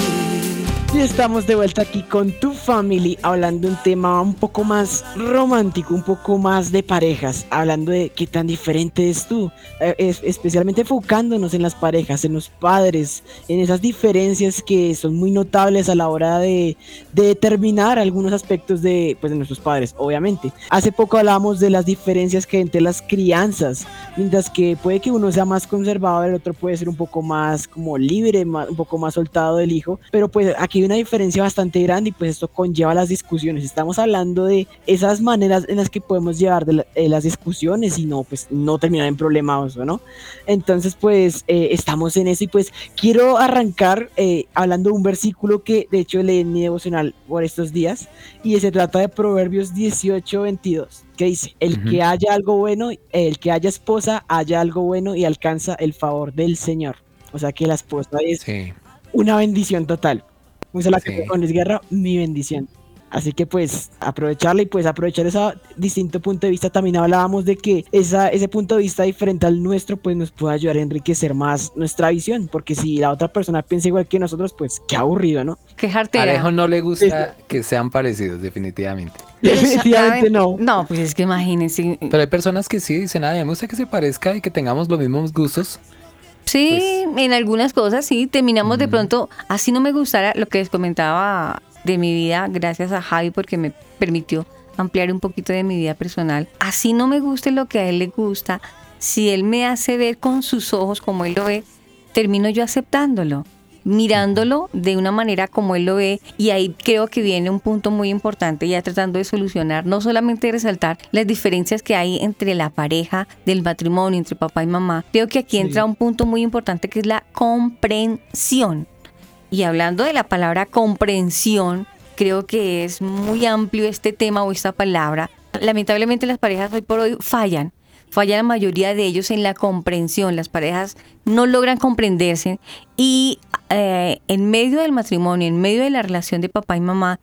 Y estamos de vuelta aquí con tu family hablando de un tema un poco más romántico, un poco más de parejas, hablando de qué tan diferente es tú, eh, es- especialmente enfocándonos en las parejas, en los padres, en esas diferencias que son muy notables a la hora de, de determinar algunos aspectos de, pues, de nuestros padres, obviamente. Hace poco hablábamos de las diferencias que hay entre las crianzas, mientras que puede que uno sea más conservador, el otro puede ser un poco más como libre, más- un poco más soltado del hijo, pero pues aquí una diferencia bastante grande y pues esto conlleva las discusiones. Estamos hablando de esas maneras en las que podemos llevar de la- eh, las discusiones y no pues no terminar en problemas, ¿no? Entonces pues eh, estamos en eso y pues quiero arrancar eh, hablando de un versículo que de hecho leí en mi devocional por estos días y se trata de Proverbios 18, 22 que dice, el Ujú. que haya algo bueno, el que haya esposa, haya algo bueno y alcanza el favor del Señor. O sea que la esposa es Sí. una bendición total. Usa la Sí. que con Luis Guerra, mi bendición. Así que pues aprovecharla y pues aprovechar ese distinto punto de vista. También hablábamos de que esa, ese punto de vista diferente al nuestro pues nos puede ayudar a enriquecer más nuestra visión. Porque si la otra persona piensa igual que nosotros pues qué aburrido, ¿no? Qué A jartera. Alejo no le gusta que sean parecidos, definitivamente. Definitivamente no. No, pues es que imagínense. Pero hay personas que sí dicen, ay, me gusta que se parezca y que tengamos los mismos gustos. Sí, en algunas cosas sí, terminamos de pronto, así no me gustara lo que les comentaba de mi vida, gracias a Javi porque me permitió ampliar un poquito de mi vida personal. Así no me guste lo que a él le gusta, si él me hace ver con sus ojos como él lo ve, termino yo aceptándolo, mirándolo de una manera como él lo ve y ahí creo que viene un punto muy importante ya tratando de solucionar, no solamente de resaltar las diferencias que hay entre la pareja del matrimonio, entre papá y mamá, creo que aquí entra un punto muy importante que es la comprensión. Y hablando de la palabra comprensión, creo que es muy amplio este tema o esta palabra. Lamentablemente las parejas hoy por hoy fallan. Falla la mayoría de ellos en la comprensión. Las parejas no logran comprenderse y eh, en medio del matrimonio, en medio de la relación de papá y mamá,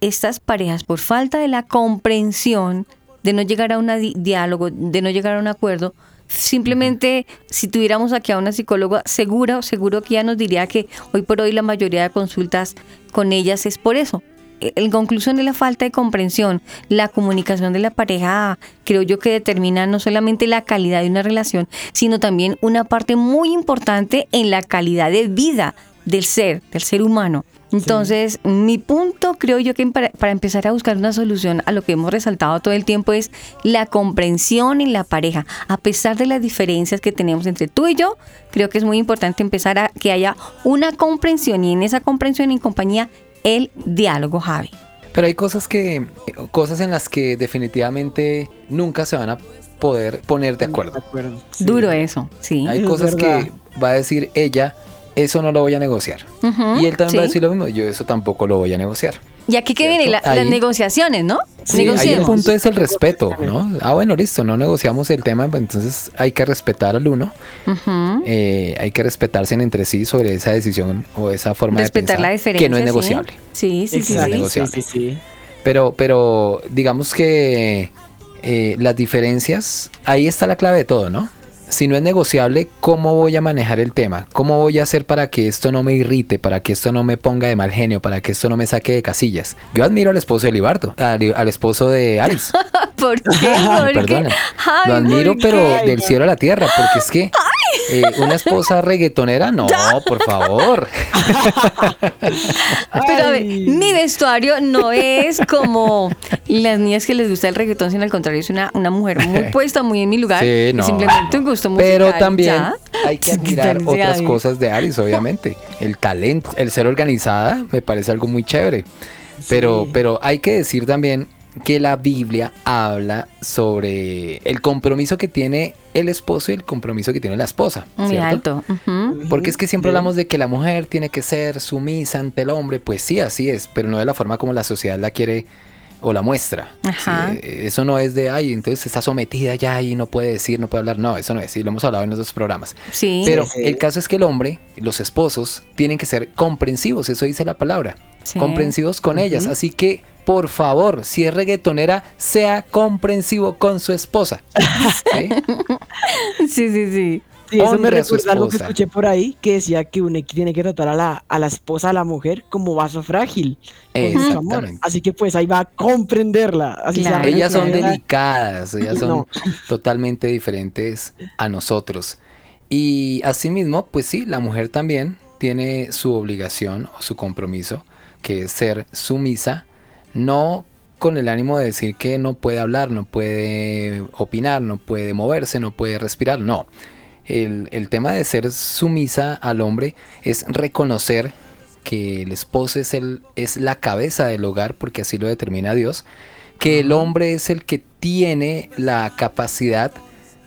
estas parejas por falta de la comprensión, de no llegar a un diálogo, de no llegar a un acuerdo, simplemente si tuviéramos aquí a una psicóloga segura, seguro que ella nos diría que hoy por hoy la mayoría de consultas con ellas es por eso. En conclusión es la falta de comprensión, la comunicación de la pareja, creo yo que determina no solamente la calidad de una relación, sino también una parte muy importante en la calidad de vida del ser, del ser humano. Entonces, mi punto creo yo que para, para, empezar a buscar una solución a lo que hemos resaltado todo el tiempo es la comprensión en la pareja. A pesar de las diferencias que tenemos entre tú y yo, creo que es muy importante empezar a que haya una comprensión y en esa comprensión en compañía el diálogo, Javi. Pero hay cosas que, cosas en las que definitivamente nunca se van a poder poner de acuerdo. De acuerdo. Sí. Duro eso, sí. Hay es cosas verdad. que va a decir ella, eso no lo voy a negociar. Uh -huh, y él también sí. va a decir lo mismo, yo eso tampoco lo voy a negociar. Y aquí que vienen la, Ahí- las negociaciones, ¿no? Sí, ahí el punto es el respeto, ¿no? Ah, bueno, listo, no negociamos el tema, pues entonces hay que respetar al uno, eh, hay que respetarse entre sí sobre esa decisión o esa forma Respetar de la pensar diferencia. que no es negociable. Sí, sí, sí. Exacto. sí. negociable. sí, sí, sí. Pero, pero digamos que eh, las diferencias, ahí está la clave de todo, ¿no? Si no es negociable, ¿cómo voy a manejar el tema? ¿Cómo voy a hacer para que esto no me irrite, para que esto no me ponga de mal genio, para que esto no me saque de casillas? Yo admiro al esposo de Libardo, al, al esposo de Aris. ¿Por qué? ¿Por qué? Perdona. Ay, Lo admiro, ¿por pero del cielo a la tierra, porque es que eh, una esposa reggaetonera, no, por favor. Pero a ver, mi vestuario no es como las niñas que les gusta el reggaetón, sino al contrario, es una, una mujer muy puesta, muy en mi lugar. Sí, y no. simplemente un gusto musical. Pero también ya. hay que admirar otras cosas de Aris, obviamente. El talento, el ser organizada, me parece algo muy chévere. Pero, pero hay que decir también que la Biblia habla sobre el compromiso que tiene el esposo y el compromiso que tiene la esposa. Muy ¿cierto? alto. Porque es que siempre hablamos de que la mujer tiene que ser sumisa ante el hombre, pues sí, así es, pero no de la forma como la sociedad la quiere o la muestra. Ajá. Sí, eh, eso no es de, ay, entonces está sometida ya y no puede decir, no puede hablar. No, eso no es, y lo hemos hablado en otros programas. Sí. Pero Sí. el caso es que el hombre, los esposos, tienen que ser comprensivos, eso dice la palabra. Sí. Comprensivos con ellas. Así que, por favor, si es reggaetonera, sea comprensivo con su esposa. ¿Sí? Sí, sí, sí. Sí, eso me recuerda algo que escuché por ahí que decía que uno tiene que tratar a la, a la esposa, a la mujer, como vaso frágil. con mucho amor. Exactamente. Así que pues ahí va a comprenderla. Así sea Ellas son delicadas, ellas son No. totalmente diferentes a nosotros. Y asimismo, pues sí, la mujer también tiene su obligación o su compromiso, que es ser sumisa, no con el ánimo de decir que no puede hablar, no puede opinar, no puede moverse, no puede respirar, no. El, el tema de ser sumisa al hombre es reconocer que el esposo es, el, es la cabeza del hogar, porque así lo determina Dios, que el hombre es el que tiene la capacidad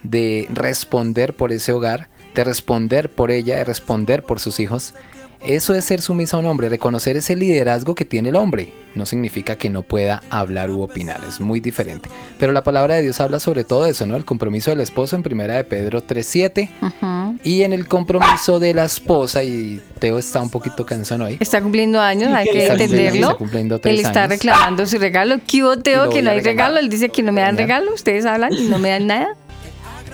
de responder por ese hogar, de responder por ella, de responder por sus hijos. Eso es ser sumisa a un hombre, reconocer ese liderazgo que tiene el hombre. No significa que no pueda hablar u opinar, es muy diferente. Pero la palabra de Dios habla sobre todo eso, ¿no? El compromiso del esposo en primera de Pedro 3.7 Ujú. y en el compromiso de la esposa, y Teo está un poquito cansón hoy. Está cumpliendo años, hay que entenderlo. está cumpliendo tres Él está años. reclamando su regalo. ¿Qué hubo, Y Teo? lo Que no hay regalo. Él dice que no me dan regalo. Ustedes hablan y no me dan nada.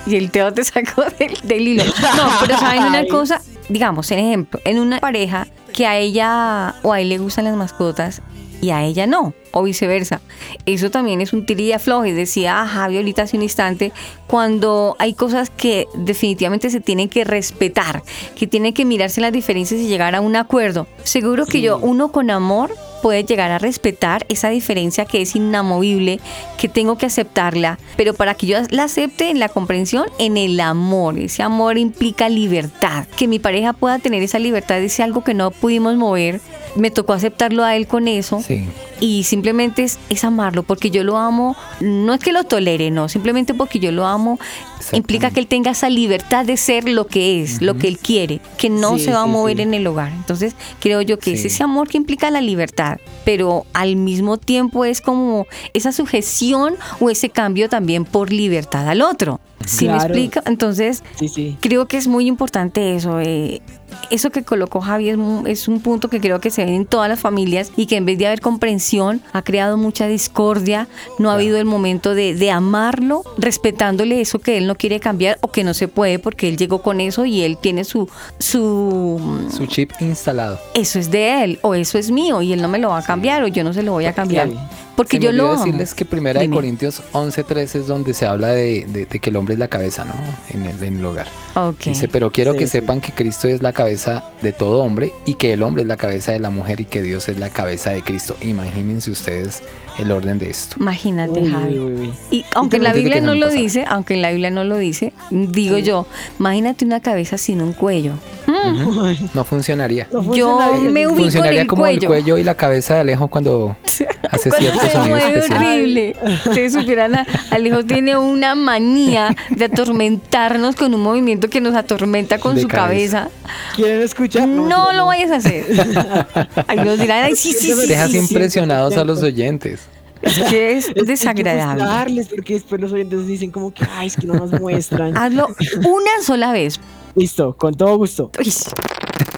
Y el Teo te sacó del, del hilo. No, pero ¿saben una cosa? Digamos, en ejemplo, en una pareja que a ella o a él le gustan las mascotas y a ella no, o viceversa. Eso también es un tirilla flojo. Y decía a Javi ahorita hace un instante, cuando hay cosas que definitivamente se tienen que respetar, que tienen que mirarse las diferencias y llegar a un acuerdo. Seguro que yo, uno con amor, puede llegar a respetar esa diferencia que es inamovible, que tengo que aceptarla, pero para que yo la acepte en la comprensión, en el amor. Ese amor implica libertad, que mi pareja pueda tener esa libertad es algo que no pudimos mover. Me tocó aceptarlo a él con eso Sí. y simplemente es, es amarlo porque yo lo amo, no es que lo tolere, no, simplemente porque yo lo amo implica que él tenga esa libertad de ser lo que es, lo que él quiere, que no Sí, se va a mover sí. en el hogar. Entonces creo yo que es ese amor que implica la libertad, pero al mismo tiempo es como esa sujeción o ese cambio también por libertad al otro. ¿Sí me Claro. explico? Entonces Sí, sí. creo que es muy importante eso. eh, eso que colocó Javi es, es un punto que creo que se ve en todas las familias y que en vez de haber comprensión ha creado mucha discordia. No ha habido el momento de, de amarlo, respetándole eso que él no quiere cambiar o que no se puede porque él llegó con eso y él tiene su su Su chip instalado. eso es de él o eso es mío y él no me lo va a cambiar o yo no se lo voy a cambiar porque Se me yo olvidó lo decirles que primera de Dime. Corintios 11.3 es donde se habla de, de- de que el hombre es la cabeza, ¿no? En el, en el hogar. Ok. Dice, pero quiero Sí, que sí. sepan que Cristo es la cabeza de todo hombre y que el hombre es la cabeza de la mujer y que Dios es la cabeza de Cristo. Imagínense ustedes el orden de esto. Imagínate, Uy, Javi. uy, uy. Y aunque en la Biblia no lo dice, aunque en la Biblia no lo dice, digo yo, imagínate una cabeza sin un cuello. Mm, No funcionaría. No yo me ubico en Funcionaría el como cuello. el cuello y la cabeza de Alejo cuando hace ciertos sonidos especiales. horrible. Ustedes supieran, a- Alejo tiene una manía de atormentarnos con un movimiento que nos atormenta con De su cabeza. cabeza. ¿Quieren escuchar? No lo vayas a hacer. Ay, nos dirán, ay, sí, sí, sí. Dejas sí, sí. impresionados a los oyentes. Es que es Es hay que desagradable. mostrarles, porque después los oyentes dicen como que, ay, es que no nos muestran. Hazlo una sola vez. Listo, con todo gusto. Uy,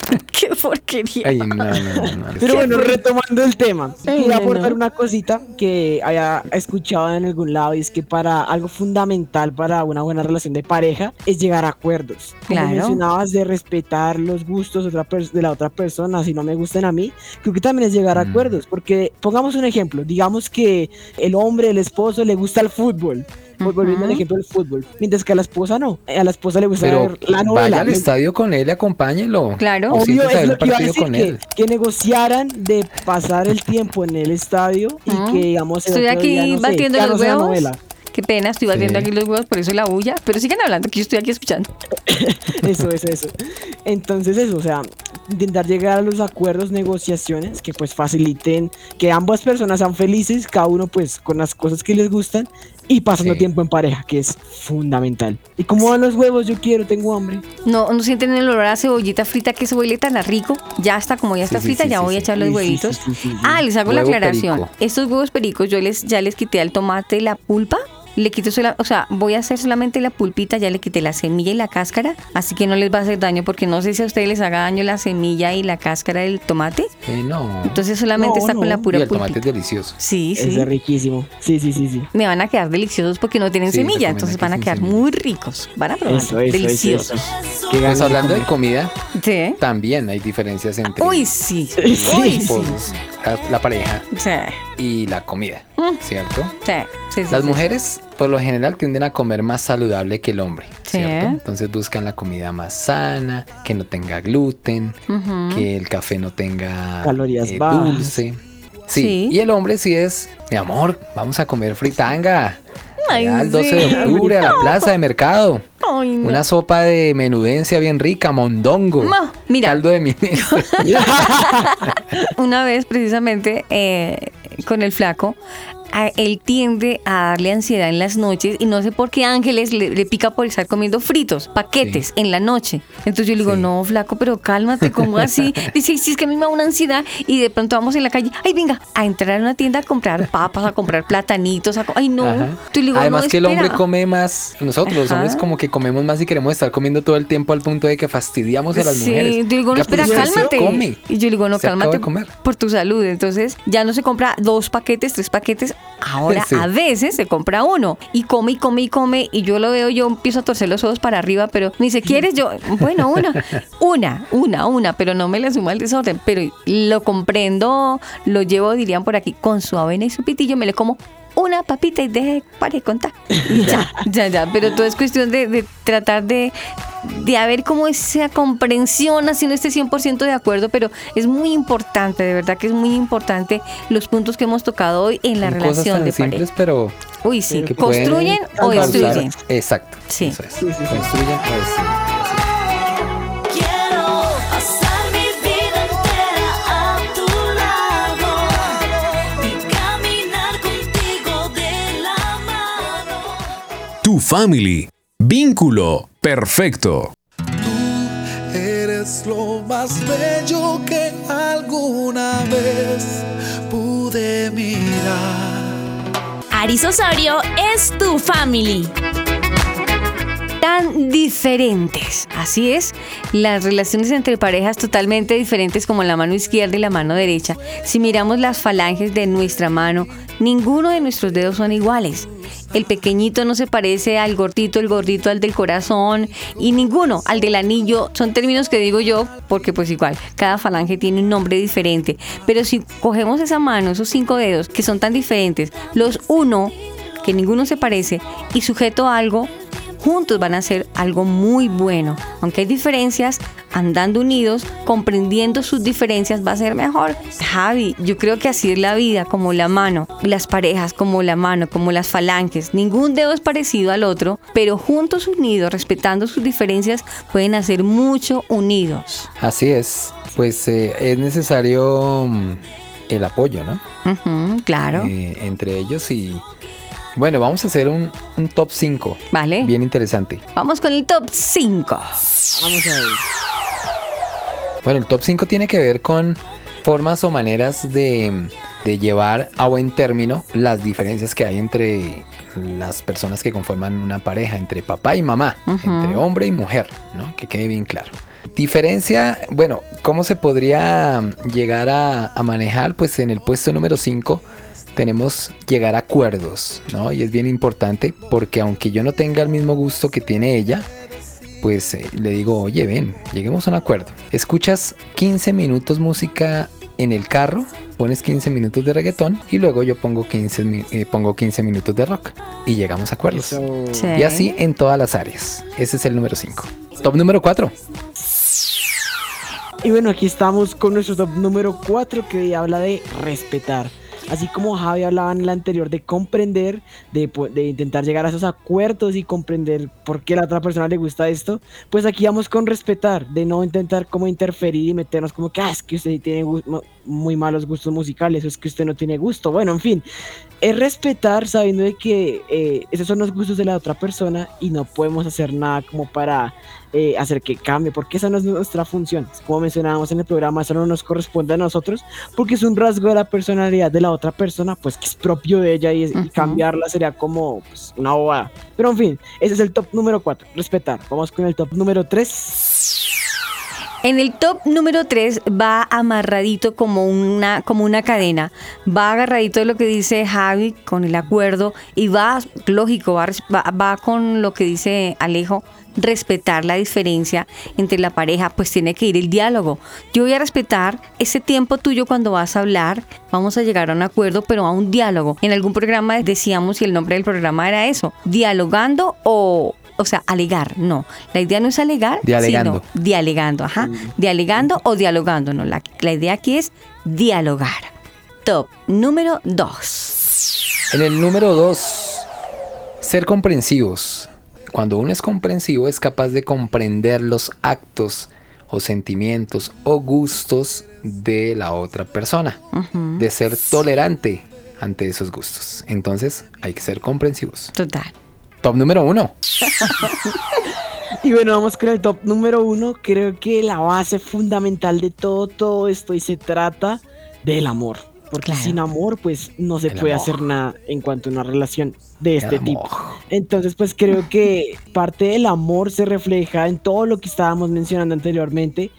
qué porquería. Ay, no, no, no, no. Pero bueno, retomando el tema, no, aportar no. una cosita que haya escuchado en algún lado y es que para algo fundamental para una buena relación de pareja es llegar a acuerdos. Como Claro. mencionabas de respetar los gustos de, otra pers- de la otra persona, si no me gustan a mí, creo que también es llegar a Mm. acuerdos, porque pongamos un ejemplo, digamos que el hombre, el esposo le gusta el fútbol. Vol- Volviendo al ejemplo del fútbol, mientras que a la esposa no, a la esposa le gusta Pero ver la vaya novela. al le- estadio con él, acompáñelo. Claro. O Obvio, es lo que iba a partido decir, con que, él. que negociaran de pasar el tiempo en el estadio y Mm. que, digamos, el Estoy aquí día, no batiendo los huevos. novela. Qué pena, estoy batiendo Sí. aquí los huevos, por eso la bulla. Pero sigan hablando, que yo estoy aquí escuchando. Eso, eso, eso. Entonces eso, o sea, intentar llegar a los acuerdos, negociaciones que pues faciliten que ambas personas sean felices, cada uno pues con las cosas que les gustan y pasando Sí. tiempo en pareja, que es fundamental. ¿Y cómo van los huevos? Yo quiero, tengo hambre. No, no sienten el olor a cebollita frita, que ese huele tan rico. Ya está, como ya está Sí, frita, sí, ya sí, voy a echar los huevitos. sí, sí, sí, sí. Ah, les hago la aclaración. perico. Estos huevos pericos yo les ya les quité al tomate la pulpa le quito sola, o sea, voy a hacer solamente la pulpita, ya le quité la semilla y la cáscara, así que no les va a hacer daño porque no sé si a ustedes les haga daño la semilla y la cáscara del tomate. Eh, no. Entonces solamente No, está con la pura y el pulpita. tomate es delicioso. Sí, Es sí. riquísimo. Sí, sí, sí, sí. Me van a quedar deliciosos porque no tienen Sí, semilla, entonces van a quedar semilla. muy ricos. Van a probar. Eso, eso, eso, deliciosos. eso. Qué Pues hablando de comida, Sí. también hay diferencias entre Uy, sí. Uy, sí. La, pareja Sí. y la comida, ¿cierto? Sí, sí, sí, Las sí. mujeres, por lo general, tienden a comer más saludable que el hombre, Sí. ¿cierto? Entonces buscan la comida más sana, que no tenga gluten, que el café no tenga Calorías eh, bajas. dulce. Sí. Sí. y el hombre sí es, mi amor, vamos a comer fritanga. Ay, el 12 de sí. octubre a la plaza de mercado. Ay, no. Una sopa de menudencia bien rica, mondongo. Mira. Caldo de ministro. Una vez, precisamente, eh, con el flaco, a- él tiende a darle ansiedad en las noches y no sé por qué Ángeles le, le pica por estar comiendo fritos, paquetes en la noche. Entonces yo le digo, Sí. no, flaco, pero cálmate, ¿cómo así? Dice, sí, es que a mí me da una ansiedad y de pronto vamos en la calle, ay, venga, a entrar a una tienda a comprar papas, a comprar platanitos, a co- ay, no. Ajá. Tú le digo, Además no, que el hombre come más, nosotros los Ajá. hombres como que comemos más y queremos estar comiendo todo el tiempo al punto de que fastidiamos a las Sí, mujeres. yo digo, no, espera, cálmate. come. Y yo le digo, no, Se cálmate por tu salud. Entonces, ya no se compra dos paquetes, tres paquetes. Ahora, Sí. a veces se compra uno. Y come y come y come. Y yo lo veo, yo empiezo a torcer los ojos para arriba, pero me dice, ¿quieres? Yo, bueno, una. Una, una, una, pero no me la suma el desorden. Pero lo comprendo, lo llevo, dirían por aquí, con su avena y su pitillo, me le como una papita y deje, pare de contar. Y ya, ya, ya. Pero todo es cuestión de, de tratar de, de haber como esa comprensión, así no esté 100% de acuerdo, pero es muy importante, de verdad que es muy importante los puntos que hemos tocado hoy en la Son cosas relación tan de simples, pareja. pero Uy, sí, construyen o destruyen. Exacto. Sí. eso es. Construyen o destruyen. Family. Vínculo perfecto. Eres lo más bello que alguna vez pude mirar. Aris Osorio es tu family. tan diferentes. Así es, las relaciones entre parejas totalmente diferentes como la mano izquierda y la mano derecha. Si miramos las falanges de nuestra mano, ninguno de nuestros dedos son iguales. El pequeñito no se parece al gordito, el gordito al del corazón y ninguno al del anillo. Son términos que digo yo porque pues igual, cada falange tiene un nombre diferente. Pero si cogemos esa mano, esos cinco dedos que son tan diferentes, los uno, que ninguno se parece, y sujeto a algo, juntos van a hacer algo muy bueno. Aunque hay diferencias, andando unidos, comprendiendo sus diferencias va a ser mejor. Javi, yo creo que así es la vida, como la mano, las parejas como la mano, como las falanges. Ningún dedo es parecido al otro, pero juntos unidos, respetando sus diferencias, pueden hacer mucho unidos. Así es. Pues eh, es necesario mm, el apoyo, ¿no? Claro. Eh, entre ellos y... Bueno, vamos a hacer un, un top 5. Vale. Bien interesante. Vamos con el top 5. Vamos a ver. Bueno, el top 5 tiene que ver con formas o maneras de, de llevar a buen término las diferencias que hay entre las personas que conforman una pareja, entre papá y mamá, entre hombre y mujer, ¿no? Que quede bien claro. Diferencia, bueno, ¿cómo se podría llegar a, a manejar? Pues en el puesto número 5 tenemos llegar a acuerdos, ¿no? Y es bien importante porque aunque yo no tenga el mismo gusto que tiene ella, pues eh, le digo, oye, ven, lleguemos a un acuerdo. Escuchas 15 minutos música en el carro, pones 15 minutos de reggaetón y luego yo pongo 15, mi- eh, pongo 15 minutos de rock y llegamos a acuerdos. Sí. Y así en todas las áreas. Ese es el número 5. Top número 4. Y bueno, aquí estamos con nuestro top número 4 que habla de respetar. Así como Javi hablaba en el anterior de comprender, de, de intentar llegar a esos acuerdos y comprender por qué a la otra persona le gusta esto, pues aquí vamos con respetar, de no intentar como interferir y meternos como que, ah, es que usted tiene muy malos gustos musicales, es que usted no tiene gusto. Bueno, en fin, es respetar sabiendo de que eh, esos son los gustos de la otra persona y no podemos hacer nada como para eh, hacer que cambie, porque esa no es nuestra función. Como mencionábamos en el programa, eso no nos corresponde a nosotros, porque es un rasgo de la personalidad de la otra persona, pues que es propio de ella y, es- y Ujú. cambiarla sería como pues, una bobada. Pero en fin, ese es el top número 4, respetar. Vamos con el top número 3. En el top número 3 va amarradito como una, como una cadena. Va agarradito de lo que dice Javi con el acuerdo y va, lógico, va, va con lo que dice Alejo, respetar la diferencia entre la pareja, pues tiene que ir el diálogo. Yo voy a respetar ese tiempo tuyo cuando vas a hablar, vamos a llegar a un acuerdo, pero a un diálogo. En algún programa decíamos y el nombre del programa era eso, dialogando o... O sea, alegar, no. La idea no es alegar, Dialegando. sino dialegando, ajá. Dialegando o dialogando, no. La, la idea aquí es dialogar. Top número 2. En el número 2, ser comprensivos. Cuando uno es comprensivo es capaz de comprender los actos o sentimientos o gustos de la otra persona, de ser tolerante ante esos gustos. Entonces hay que ser comprensivos. Total. Top número uno. Y bueno, vamos con el top número uno. Creo que la base fundamental de todo, todo esto y se trata del amor. Porque Claro. sin amor, pues no se El puede amor. hacer nada en cuanto a una relación de El este amor. tipo. Entonces, pues creo que parte del amor se refleja en todo lo que estábamos mencionando anteriormente.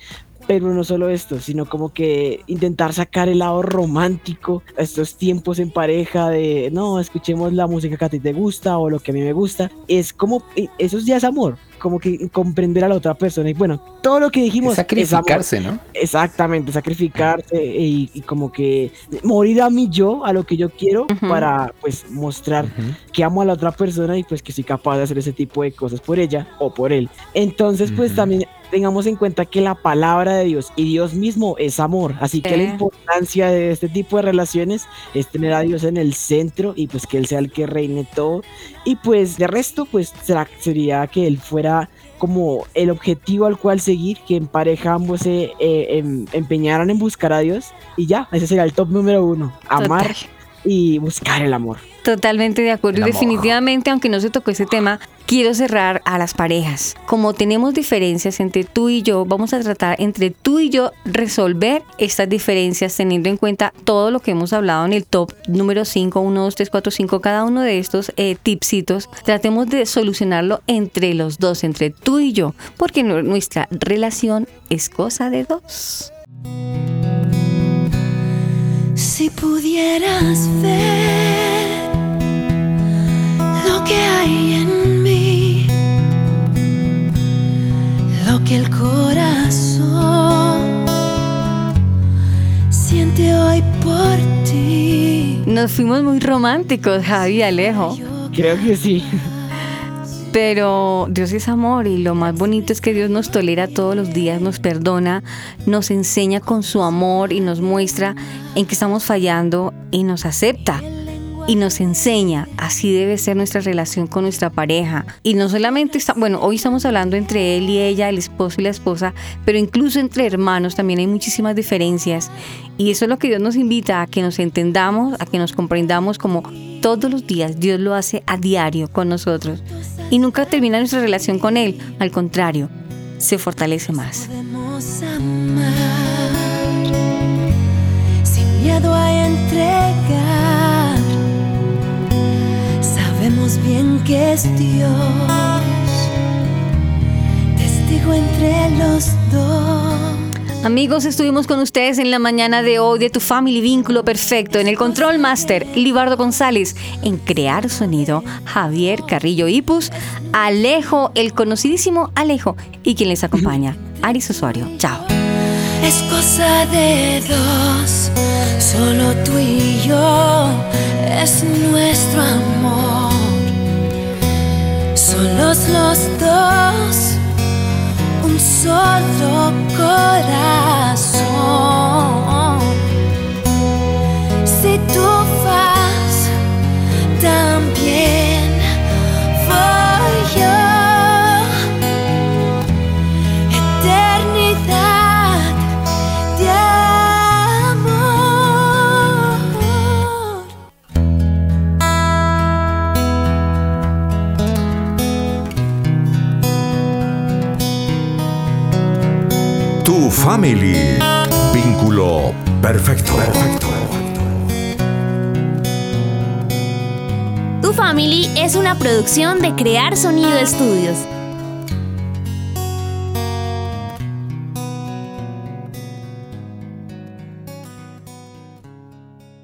Pero no solo esto, sino como que intentar sacar el lado romántico, a estos tiempos en pareja de, no, escuchemos la música que a ti te gusta o lo que a mí me gusta. Es como, eh, eso ya es amor, como que comprender a la otra persona. Y bueno, todo lo que dijimos Es es sacrificarse, ¿no? Exactamente, sacrificarse y, y como que morir a mí yo, a lo que yo quiero, para pues mostrar que amo a la otra persona y pues que soy capaz de hacer ese tipo de cosas por ella o por él. Entonces pues Ujú. también tengamos en cuenta que la palabra de Dios y Dios mismo es amor, así que la importancia de este tipo de relaciones es tener a Dios en el centro y pues que Él sea el que reine todo y pues de resto pues será, sería que Él fuera como el objetivo al cual seguir, que en pareja ambos se eh, em- empeñaran en buscar a Dios y ya, ese sería el top número uno, amar Total. y buscar el amor. Totalmente de acuerdo. Y definitivamente, aunque no se tocó ese tema, quiero cerrar a las parejas. Como tenemos diferencias entre tú y yo, vamos a tratar entre tú y yo resolver estas diferencias teniendo en cuenta todo lo que hemos hablado en el top número 5, 1, 2, 3, 4, 5, cada uno de estos eh, tipsitos. Tratemos de solucionarlo entre los dos, entre tú y yo, porque nu- nuestra relación es cosa de dos. Si pudieras ver lo que hay en mí, lo que el corazón siente hoy por ti. Nos fuimos muy románticos, Javi y Alejo. Creo que sí. Pero Dios es amor y lo más bonito es que Dios nos tolera todos los días, nos perdona, nos enseña con su amor y nos muestra en que estamos fallando y nos acepta y nos enseña. Así debe ser nuestra relación con nuestra pareja. Y no solamente está, bueno, hoy estamos hablando entre él y ella, el esposo y la esposa, pero incluso entre hermanos también hay muchísimas diferencias. Y eso es lo que Dios nos invita a que nos entendamos, a que nos comprendamos como todos los días Dios lo hace a diario con nosotros. Y nunca termina nuestra relación con Él, al contrario, se fortalece más. Amar sin miedo a entregar. Sabemos bien que es Dios, testigo entre los dos. Amigos, estuvimos con ustedes en la mañana de hoy de Tu Family Vínculo Perfecto. En el Control Master, Libardo González. En Crear Sonido, Javier Carrillo Ipus. Alejo, el conocidísimo Alejo. Y quien les acompaña, Aris Osorio. Chao. Es cosa de dos, solo tú y yo, es nuestro amor. Solos los dos, un solo corazón. Si tú vas, también family. Vínculo perfecto. Perfecto. Tu Family es una producción de Crear Sonido Estudios.